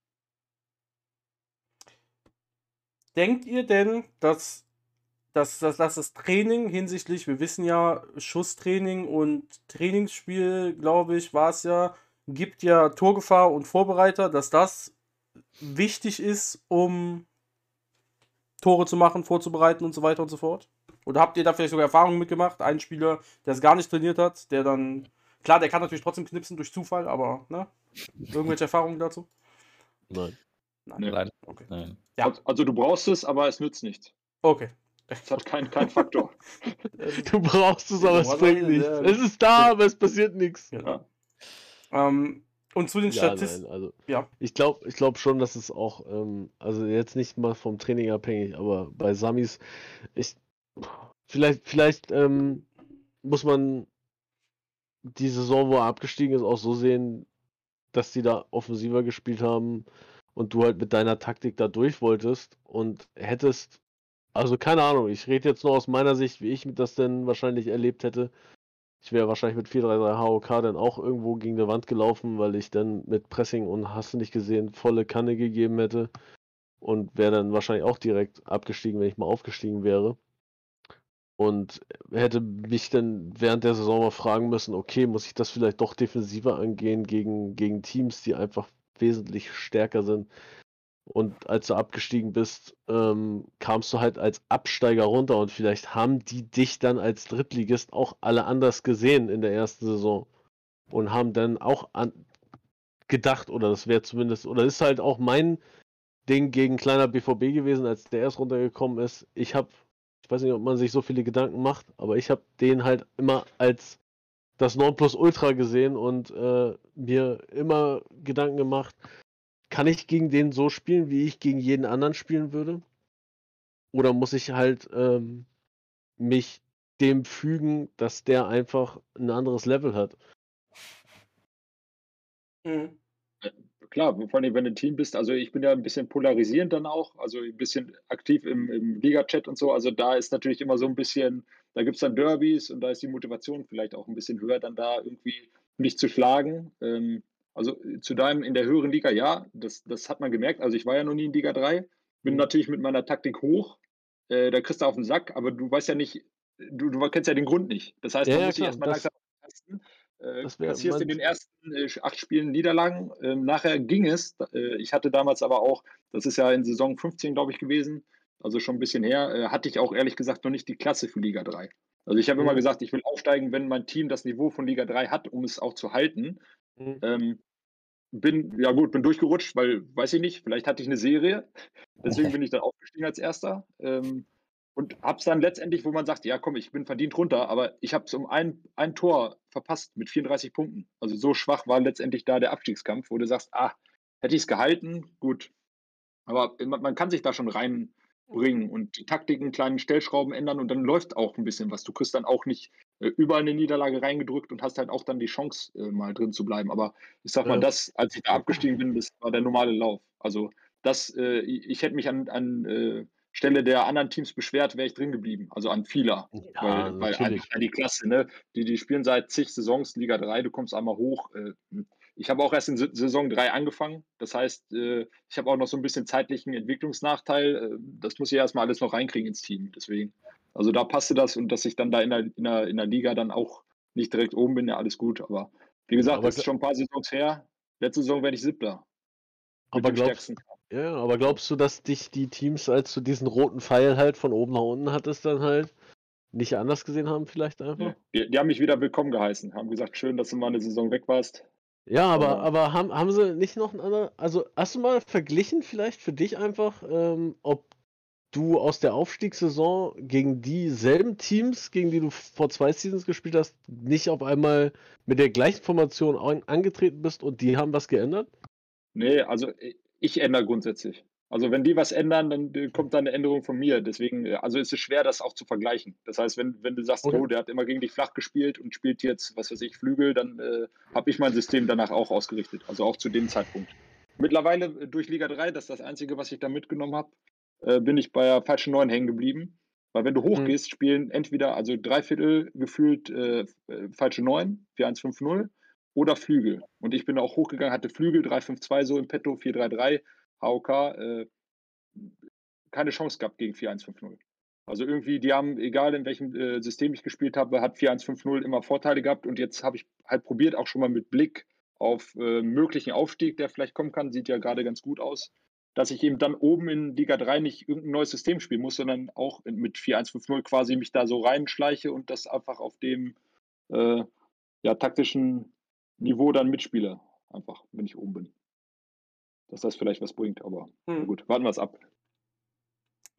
Denkt ihr denn, dass, dass, dass, dass das Training hinsichtlich, wir wissen ja, Schusstraining und Trainingsspiel, glaube ich, war es ja, gibt ja Torgefahr und Vorbereiter, dass das wichtig ist, um Tore zu machen, vorzubereiten und so weiter und so fort? Oder habt ihr da vielleicht sogar Erfahrungen mitgemacht? Ein Spieler, der es gar nicht trainiert hat, der dann Klar, der kann natürlich trotzdem knipsen durch Zufall, aber ne? Irgendwelche Erfahrungen dazu? Nein. Nein. Nee. Leider. Okay. Nein. Ja. Also, also du brauchst es, aber es nützt nichts. Okay. Es hat keinen kein Faktor. [LAUGHS] [LAUGHS] Du brauchst es, aber es bringt nichts. ja. Es ist da, aber es passiert nichts. Genau. Ähm, und zu den Ja, nein, also Ja. ich glaube ich glaub schon, dass es auch, ähm, also jetzt nicht mal vom Training abhängig, aber bei Samis, ich, vielleicht, vielleicht ähm, muss man die Saison, wo er abgestiegen ist, auch so sehen, dass die da offensiver gespielt haben und du halt mit deiner Taktik da durch wolltest und hättest, also keine Ahnung, ich rede jetzt nur aus meiner Sicht, wie ich das denn wahrscheinlich erlebt hätte. Ich wäre wahrscheinlich mit 4-3-3 HOK dann auch irgendwo gegen die Wand gelaufen, weil ich dann mit Pressing und hast du nicht gesehen, volle Kanne gegeben hätte und wäre dann wahrscheinlich auch direkt abgestiegen, wenn ich mal aufgestiegen wäre. Und hätte mich dann während der Saison mal fragen müssen, okay, muss ich das vielleicht doch defensiver angehen gegen, gegen Teams, die einfach wesentlich stärker sind. Und als du abgestiegen bist, ähm, kamst du halt als Absteiger runter und vielleicht haben die dich dann als Drittligist auch alle anders gesehen in der ersten Saison und haben dann auch gedacht, oder das wäre zumindest, oder ist halt auch mein Ding gegen kleiner BVB gewesen, als der erst runtergekommen ist. Ich habe, ich weiß nicht, ob man sich so viele Gedanken macht, aber ich habe den halt immer als das Nonplusultra gesehen und äh, mir immer Gedanken gemacht, kann ich gegen den so spielen, wie ich gegen jeden anderen spielen würde? Oder muss ich halt ähm, mich dem fügen, dass der einfach ein anderes Level hat? Mhm. Klar, vor allem, wenn du ein Team bist, also ich bin ja ein bisschen polarisierend dann auch, also ein bisschen aktiv im, im Liga-Chat und so. Also da ist natürlich immer so ein bisschen, da gibt es dann Derbys und da ist die Motivation vielleicht auch ein bisschen höher, dann da irgendwie nicht zu schlagen. Ähm, also zu deinem in der höheren Liga, ja, das, das hat man gemerkt. Also ich war ja noch nie in Liga 3, bin Mhm. natürlich mit meiner Taktik hoch, äh, da kriegst du auf den Sack, aber du weißt ja nicht, du, du kennst ja den Grund nicht. Das heißt, Ja, man ja, muss klar, erstmal langsam testen. Äh, kassierst in den ersten äh, acht Spielen Niederlagen. Ähm, nachher ging es. Äh, ich hatte damals aber auch, das ist ja in Saison 15, glaube ich, gewesen, also schon ein bisschen her, äh, hatte ich auch ehrlich gesagt noch nicht die Klasse für Liga 3. Also ich habe immer Mhm. gesagt, ich will aufsteigen, wenn mein Team das Niveau von Liga 3 hat, um es auch zu halten. Mhm. Ähm, bin, ja gut, bin durchgerutscht, weil, weiß ich nicht, vielleicht hatte ich eine Serie. Deswegen [LAUGHS] bin ich dann aufgestiegen als Erster. Ähm, und habe es dann letztendlich, wo man sagt, ja komm, ich bin verdient runter, aber ich habe es um ein, ein Tor verpasst mit 34 Punkten. Also so schwach war letztendlich da der Abstiegskampf, wo du sagst, ah, hätte ich es gehalten, gut. Aber man, kann sich da schon reinbringen und die Taktiken, kleinen Stellschrauben ändern und dann läuft auch ein bisschen was. Du kriegst dann auch nicht äh, überall eine Niederlage reingedrückt und hast halt auch dann die Chance, äh, mal drin zu bleiben. Aber ich sag mal, das, als ich da abgestiegen bin, das war der normale Lauf. Also das, äh, ich, hätte mich an, an äh, Stelle der anderen Teams beschwert, wäre ich drin geblieben. Also an vieler. Ja, weil, weil natürlich. einfach die Klasse, ne? Die, die spielen seit zig Saisons Liga 3, du kommst einmal hoch. Ich habe auch erst in Sa- Saison 3 angefangen. Das heißt, äh, ich habe auch noch so ein bisschen zeitlichen Entwicklungsnachteil. Äh, das muss ich erstmal alles noch reinkriegen ins Team. Deswegen. Also da passte das und dass ich dann da in der, in der, in der Liga dann auch nicht direkt oben bin, ja, alles gut. Aber wie gesagt, aber das ist schon ein paar Saisons her. Letzte Saison werde ich Siebter. Aber glaubst, ja, aber glaubst du, dass dich die Teams, als du diesen roten Pfeil halt von oben nach unten hattest, dann halt nicht anders gesehen haben, vielleicht einfach? Ja. Die, die haben mich wieder willkommen geheißen, haben gesagt, schön, dass du mal eine Saison weg warst. Ja, aber, Aber- aber haben, haben sie nicht noch ein anderer. Also, hast du mal verglichen, vielleicht für dich einfach, ähm, ob du aus der Aufstiegssaison gegen dieselben Teams, gegen die du vor zwei Seasons gespielt hast, nicht auf einmal mit der gleichen Formation an, angetreten bist und die haben was geändert? Nee, also äh, ich ändere grundsätzlich. Also wenn die was ändern, dann äh, kommt da eine Änderung von mir. Deswegen, äh, also ist es schwer, das auch zu vergleichen. Das heißt, wenn, wenn du sagst, Okay. oh, der hat immer gegen dich flach gespielt und spielt jetzt, was weiß ich, Flügel, dann äh, habe ich mein System danach auch ausgerichtet. Also auch zu dem Zeitpunkt. Mittlerweile äh, durch Liga 3, das ist das Einzige, was ich da mitgenommen habe, äh, bin ich bei der falschen 9 hängen geblieben. Weil wenn du hochgehst, spielen entweder, also Dreiviertel gefühlt äh, falsche 9, 4-1-5-0 oder Flügel. Und ich bin auch hochgegangen, hatte Flügel 3-5-2 so im Petto, 4-3-3, HOK, äh, keine Chance gehabt gegen 4-1-5-0. Also irgendwie, die haben, egal in welchem äh, System ich gespielt habe, hat 4-1-5-0 immer Vorteile gehabt und jetzt habe ich halt probiert, auch schon mal mit Blick auf äh, möglichen Aufstieg, der vielleicht kommen kann, sieht ja gerade ganz gut aus, dass ich eben dann oben in Liga 3 nicht irgendein neues System spielen muss, sondern auch in- mit 4-1-5-0 quasi mich da so reinschleiche und das einfach auf dem äh, ja, taktischen Niveau dann mitspiele. Einfach, wenn ich oben bin. Dass das vielleicht was bringt, aber Hm. gut, warten wir es ab.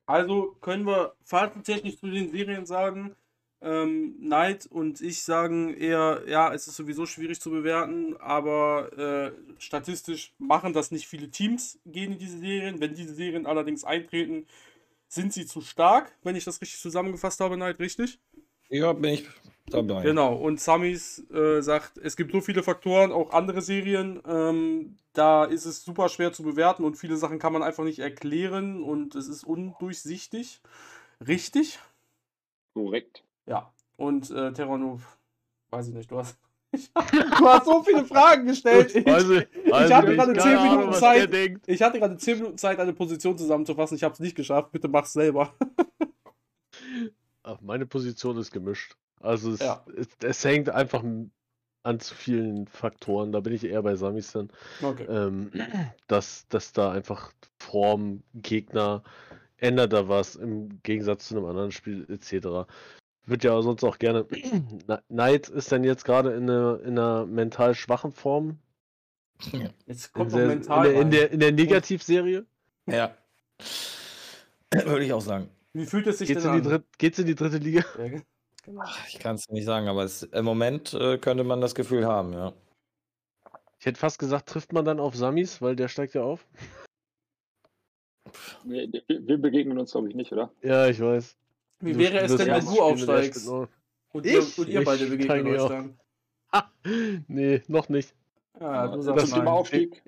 Also können wir fazitechnisch zu den Serien sagen, ähm, Knight und ich sagen eher, ja, es ist sowieso schwierig zu bewerten, aber äh, statistisch machen das nicht viele Teams, gehen in diese Serien. Wenn diese Serien allerdings eintreten, sind sie zu stark, wenn ich das richtig zusammengefasst habe, Knight, richtig? Ja, bin ich dabei. Genau, und Samis äh, sagt, es gibt so viele Faktoren, auch andere Serien, ähm, da ist es super schwer zu bewerten und viele Sachen kann man einfach nicht erklären und es ist undurchsichtig. Richtig? Korrekt. Ja. Und äh, Terrano, weiß ich nicht, du hast, [LAUGHS] [LAUGHS] du hast so viele Fragen gestellt. [LAUGHS] Ich, Also, also hatte ich gerade keine 10 Ahnung, Minuten was Zeit. ich hatte gerade 10 Minuten Zeit, eine Position zusammenzufassen. Ich habe es nicht geschafft. Bitte mach's selber. Meine Position ist gemischt. Also es, Ja. es, es hängt einfach an zu vielen Faktoren. Da bin ich eher bei Samis dann. Okay. Ähm, dass, dass da einfach Form, Gegner, ändert da was im Gegensatz zu einem anderen Spiel etc. Wird ja sonst auch gerne. [CLEARS THROAT] Knight ist dann jetzt gerade in einer, in einer mental schwachen Form. Jetzt In, kommt noch der, in, mental. der, in, der, in der Negativserie. Ja. [CLEARS THROAT] Würde ich auch sagen. Wie fühlt es sich Geht's denn in, die an? dritt, geht's in die dritte Liga? [LAUGHS] Ja, ge- genau. Ich kann es nicht sagen, aber es, im Moment äh, könnte man das Gefühl haben, ja. Ich hätte fast gesagt, trifft man dann auf Samis, weil der steigt ja auf. Wir, wir begegnen uns, glaube ich, nicht, oder? Ja, ich weiß. Wie Du wäre es denn, wenn du und aufsteigst? Und ihr, Ich? und ihr beide begegnen euch dann. Ha! [LAUGHS] Nee, noch nicht. Ja, du das sagst Thema nein. Aufstieg.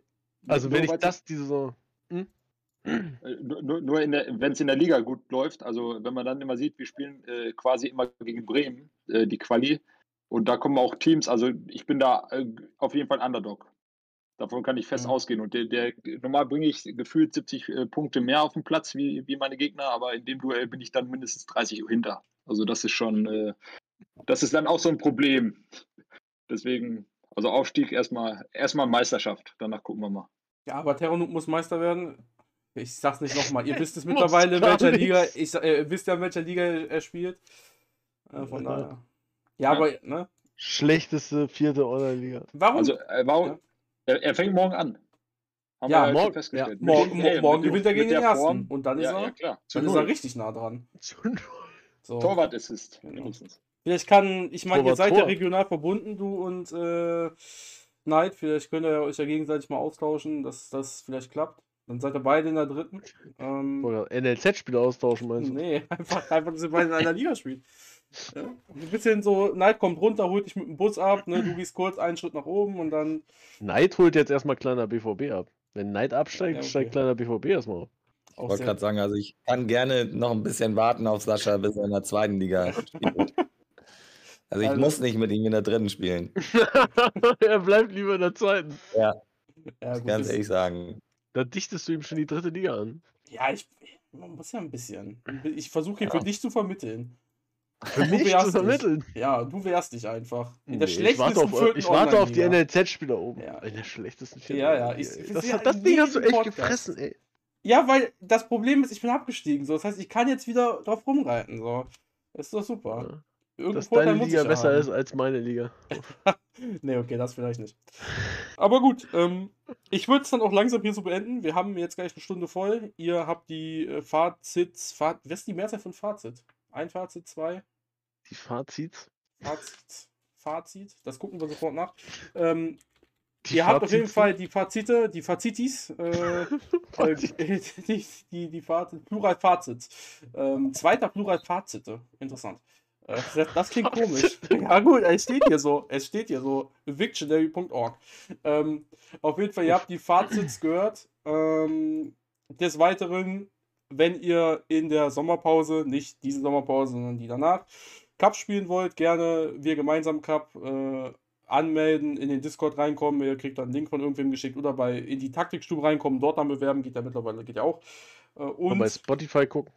Also wenn ich das diese Saison. äh, Nur, nur- nur wenn es in der Liga gut läuft, also wenn man dann immer sieht, wir spielen äh, quasi immer gegen Bremen, äh, die Quali, und da kommen auch Teams, also ich bin da äh, auf jeden Fall Underdog. Davon kann ich fest Mhm. ausgehen. Und der, der, normal bringe ich gefühlt 70 äh, Punkte mehr auf den Platz wie, wie meine Gegner, aber in dem Duell bin ich dann mindestens 30 hinter. Also das ist schon, äh, das ist dann auch so ein Problem. Deswegen, also Aufstieg erstmal, erstmal Meisterschaft, danach gucken wir mal. Ja, aber Terranuk muss Meister werden. Ich sag's nicht nochmal. Ihr wisst es [LAUGHS] mittlerweile, in welcher nicht. Liga. Ich, äh, wisst ja, in welcher Liga er spielt. Äh, von Ja. daher. Ja, Ja. aber, ne? Schlechteste vierte Online-Liga. Warum? Also äh, warum, er, er fängt morgen an. Haben Ja, morgen- festgestellt. ja, Mit morgen den- mo ey, morgen gewinnt er gegen den ersten. Form- Und dann ist, Ja, er, ja, klar. Dann ist er richtig nah dran. So. Torwart-Assist. Genau. Vielleicht kann, ich meine, ihr seid ja Tor. regional verbunden, du und äh, Knight. Vielleicht könnt ihr euch ja gegenseitig mal austauschen, dass das vielleicht klappt. Dann seid ihr beide in der dritten. Ähm, Oder NLZ-Spieler austauschen, meinst du? Nee, [LAUGHS] einfach, einfach, dass ihr beide in einer Liga spielt. Ja. Ein bisschen so, Knight kommt runter, holt dich mit dem Bus ab, ne? du gehst kurz einen Schritt nach oben und dann. Neid holt jetzt erstmal kleiner BVB ab. Wenn Neid absteigt, Ja, okay. steigt kleiner BVB erstmal ab. Ich wollte gerade sagen, also ich kann gerne noch ein bisschen warten auf Sascha, bis er in der zweiten Liga [LAUGHS] spielt. Also ich Also- muss nicht mit ihm in der dritten spielen, [LAUGHS] er bleibt lieber in der zweiten. ja, gut, ganz ehrlich sagen. Da dichtest du ihm schon die dritte Liga an. Ja, ich. Man muss ja ein bisschen. Ich versuche hier für dich zu vermitteln. Für mich zu dich. vermitteln. Ja, du wehrst dich einfach. In der Nee, ich warte schlechtesten auf, vierten ich warte auf die. NLZ-Spieler oben. Ja. In der schlechtesten vierten Ja, ja, ich- ey. das, ja, das Ding hast du echt Podcast. gefressen, ey. Ja, weil das Problem ist, ich bin abgestiegen. So. Das heißt, ich kann jetzt wieder drauf rumreiten. So. Das ist doch super. Ja. Irgendein Dass deine Liga besser haben. ist als meine Liga. [LAUGHS] Nee, okay, das vielleicht nicht. Aber gut, ähm, ich würde es dann auch langsam hier so beenden. Wir haben jetzt gleich eine Stunde voll. Ihr habt die äh, Fazits. Faz Was ist die Mehrzahl von Fazit? Ein Fazit, zwei? Die Fazits. Fazit? Fazit? Das gucken wir sofort nach. Ähm, Die ihr habt auf jeden Fall die Fazite, die Fazitis, äh, [LAUGHS] äh, die, die, die Fazit, Plural Fazit. Ähm, zweiter Plural Fazite. Interessant. Das, das klingt komisch. [LAUGHS] Ja gut, es steht hier so. Es steht hier so. Victionary.org. Ähm, auf jeden Fall, ihr habt die Fazits gehört. Ähm, des Weiteren, wenn ihr in der Sommerpause, nicht diese Sommerpause, sondern die danach, Cup spielen wollt, gerne wir gemeinsam Cup äh, anmelden, in den Discord reinkommen. Ihr kriegt dann einen Link von irgendwem geschickt oder bei in die Taktikstube reinkommen, dort dann bewerben, geht ja mittlerweile, geht ja auch. Äh, Mal und bei Spotify gucken.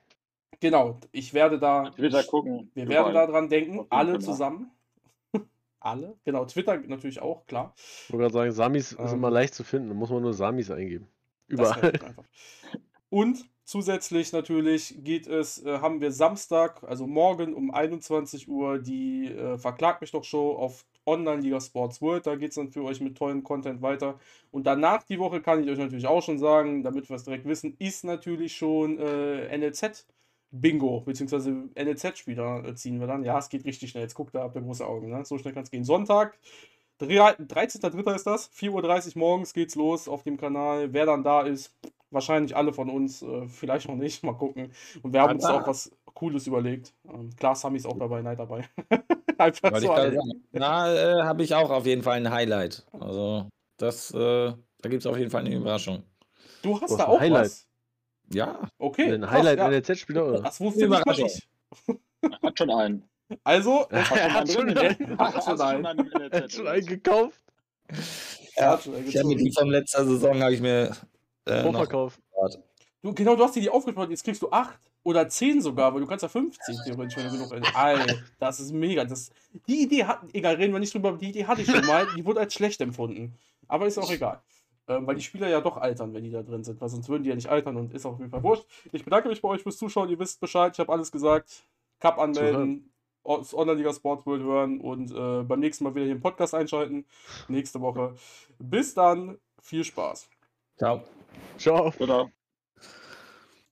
Genau, ich werde da, Twitter gucken. wir überall. werden da dran denken, alle Fall. zusammen. [LAUGHS] alle, genau, Twitter natürlich auch, klar. Ich wollte gerade sagen, Samis ist Ähm, immer leicht zu finden. Da muss man nur Samis eingeben. Das Überall. Und zusätzlich natürlich geht es, äh, haben wir Samstag, also morgen um 21 Uhr, die äh, Verklag mich doch Show auf Online-Liga Sports World. Da geht es dann für euch mit tollen Content weiter. Und danach die Woche kann ich euch natürlich auch schon sagen, damit wir es direkt wissen, ist natürlich schon äh, NLZ. Bingo, beziehungsweise NLZ-Spieler äh, ziehen wir dann. Ja, es geht richtig schnell. Jetzt guckt da, habt ihr große Augen. Ne? So schnell kann es gehen. Sonntag, 13.03. ist das. 4.30 Uhr morgens geht's los auf dem Kanal. Wer dann da ist, wahrscheinlich alle von uns, äh, vielleicht noch nicht. [LAUGHS] Mal gucken. Und wir haben uns auch was Cooles überlegt. Ähm, klar, Sammy ist auch dabei, Nein dabei. [LAUGHS] Einfach so. Na, äh, habe ich auch auf jeden Fall ein Highlight. Also, das, äh, da gibt es auf jeden Fall eine Überraschung. Du hast da auch Highlight. was? Ja. Okay. Ein Highlight ja. NLZ-Spieler, oder? Das wusste ich nicht ich. Hat schon einen. Also, [LAUGHS] er hat schon einen. Hat schon einen. Er hat schon einen gekauft. Ja, ich habe mir die von letzter Saison habe ich mir äh, Vorverkauf. Du, genau, du hast dir die aufgespart, jetzt kriegst du 8 oder 10 sogar, weil du kannst ja 15 theoretisch, wenn du genug Alter, das ist mega. Das, die Idee hat, egal, reden wir nicht drüber, die Idee hatte ich schon mal, die wurde als schlecht empfunden. Aber ist auch egal. Ähm, weil die Spieler ja doch altern, wenn die da drin sind, weil sonst würden die ja nicht altern und ist auch auf jeden Fall wurscht. Ich bedanke mich bei euch fürs Zuschauen, ihr wisst Bescheid, ich habe alles gesagt. Cup anmelden, das Online-Liga Sports World hören und äh, beim nächsten Mal wieder hier im Podcast einschalten. Nächste Woche. Bis dann, viel Spaß. Ciao. Ciao. Ciao.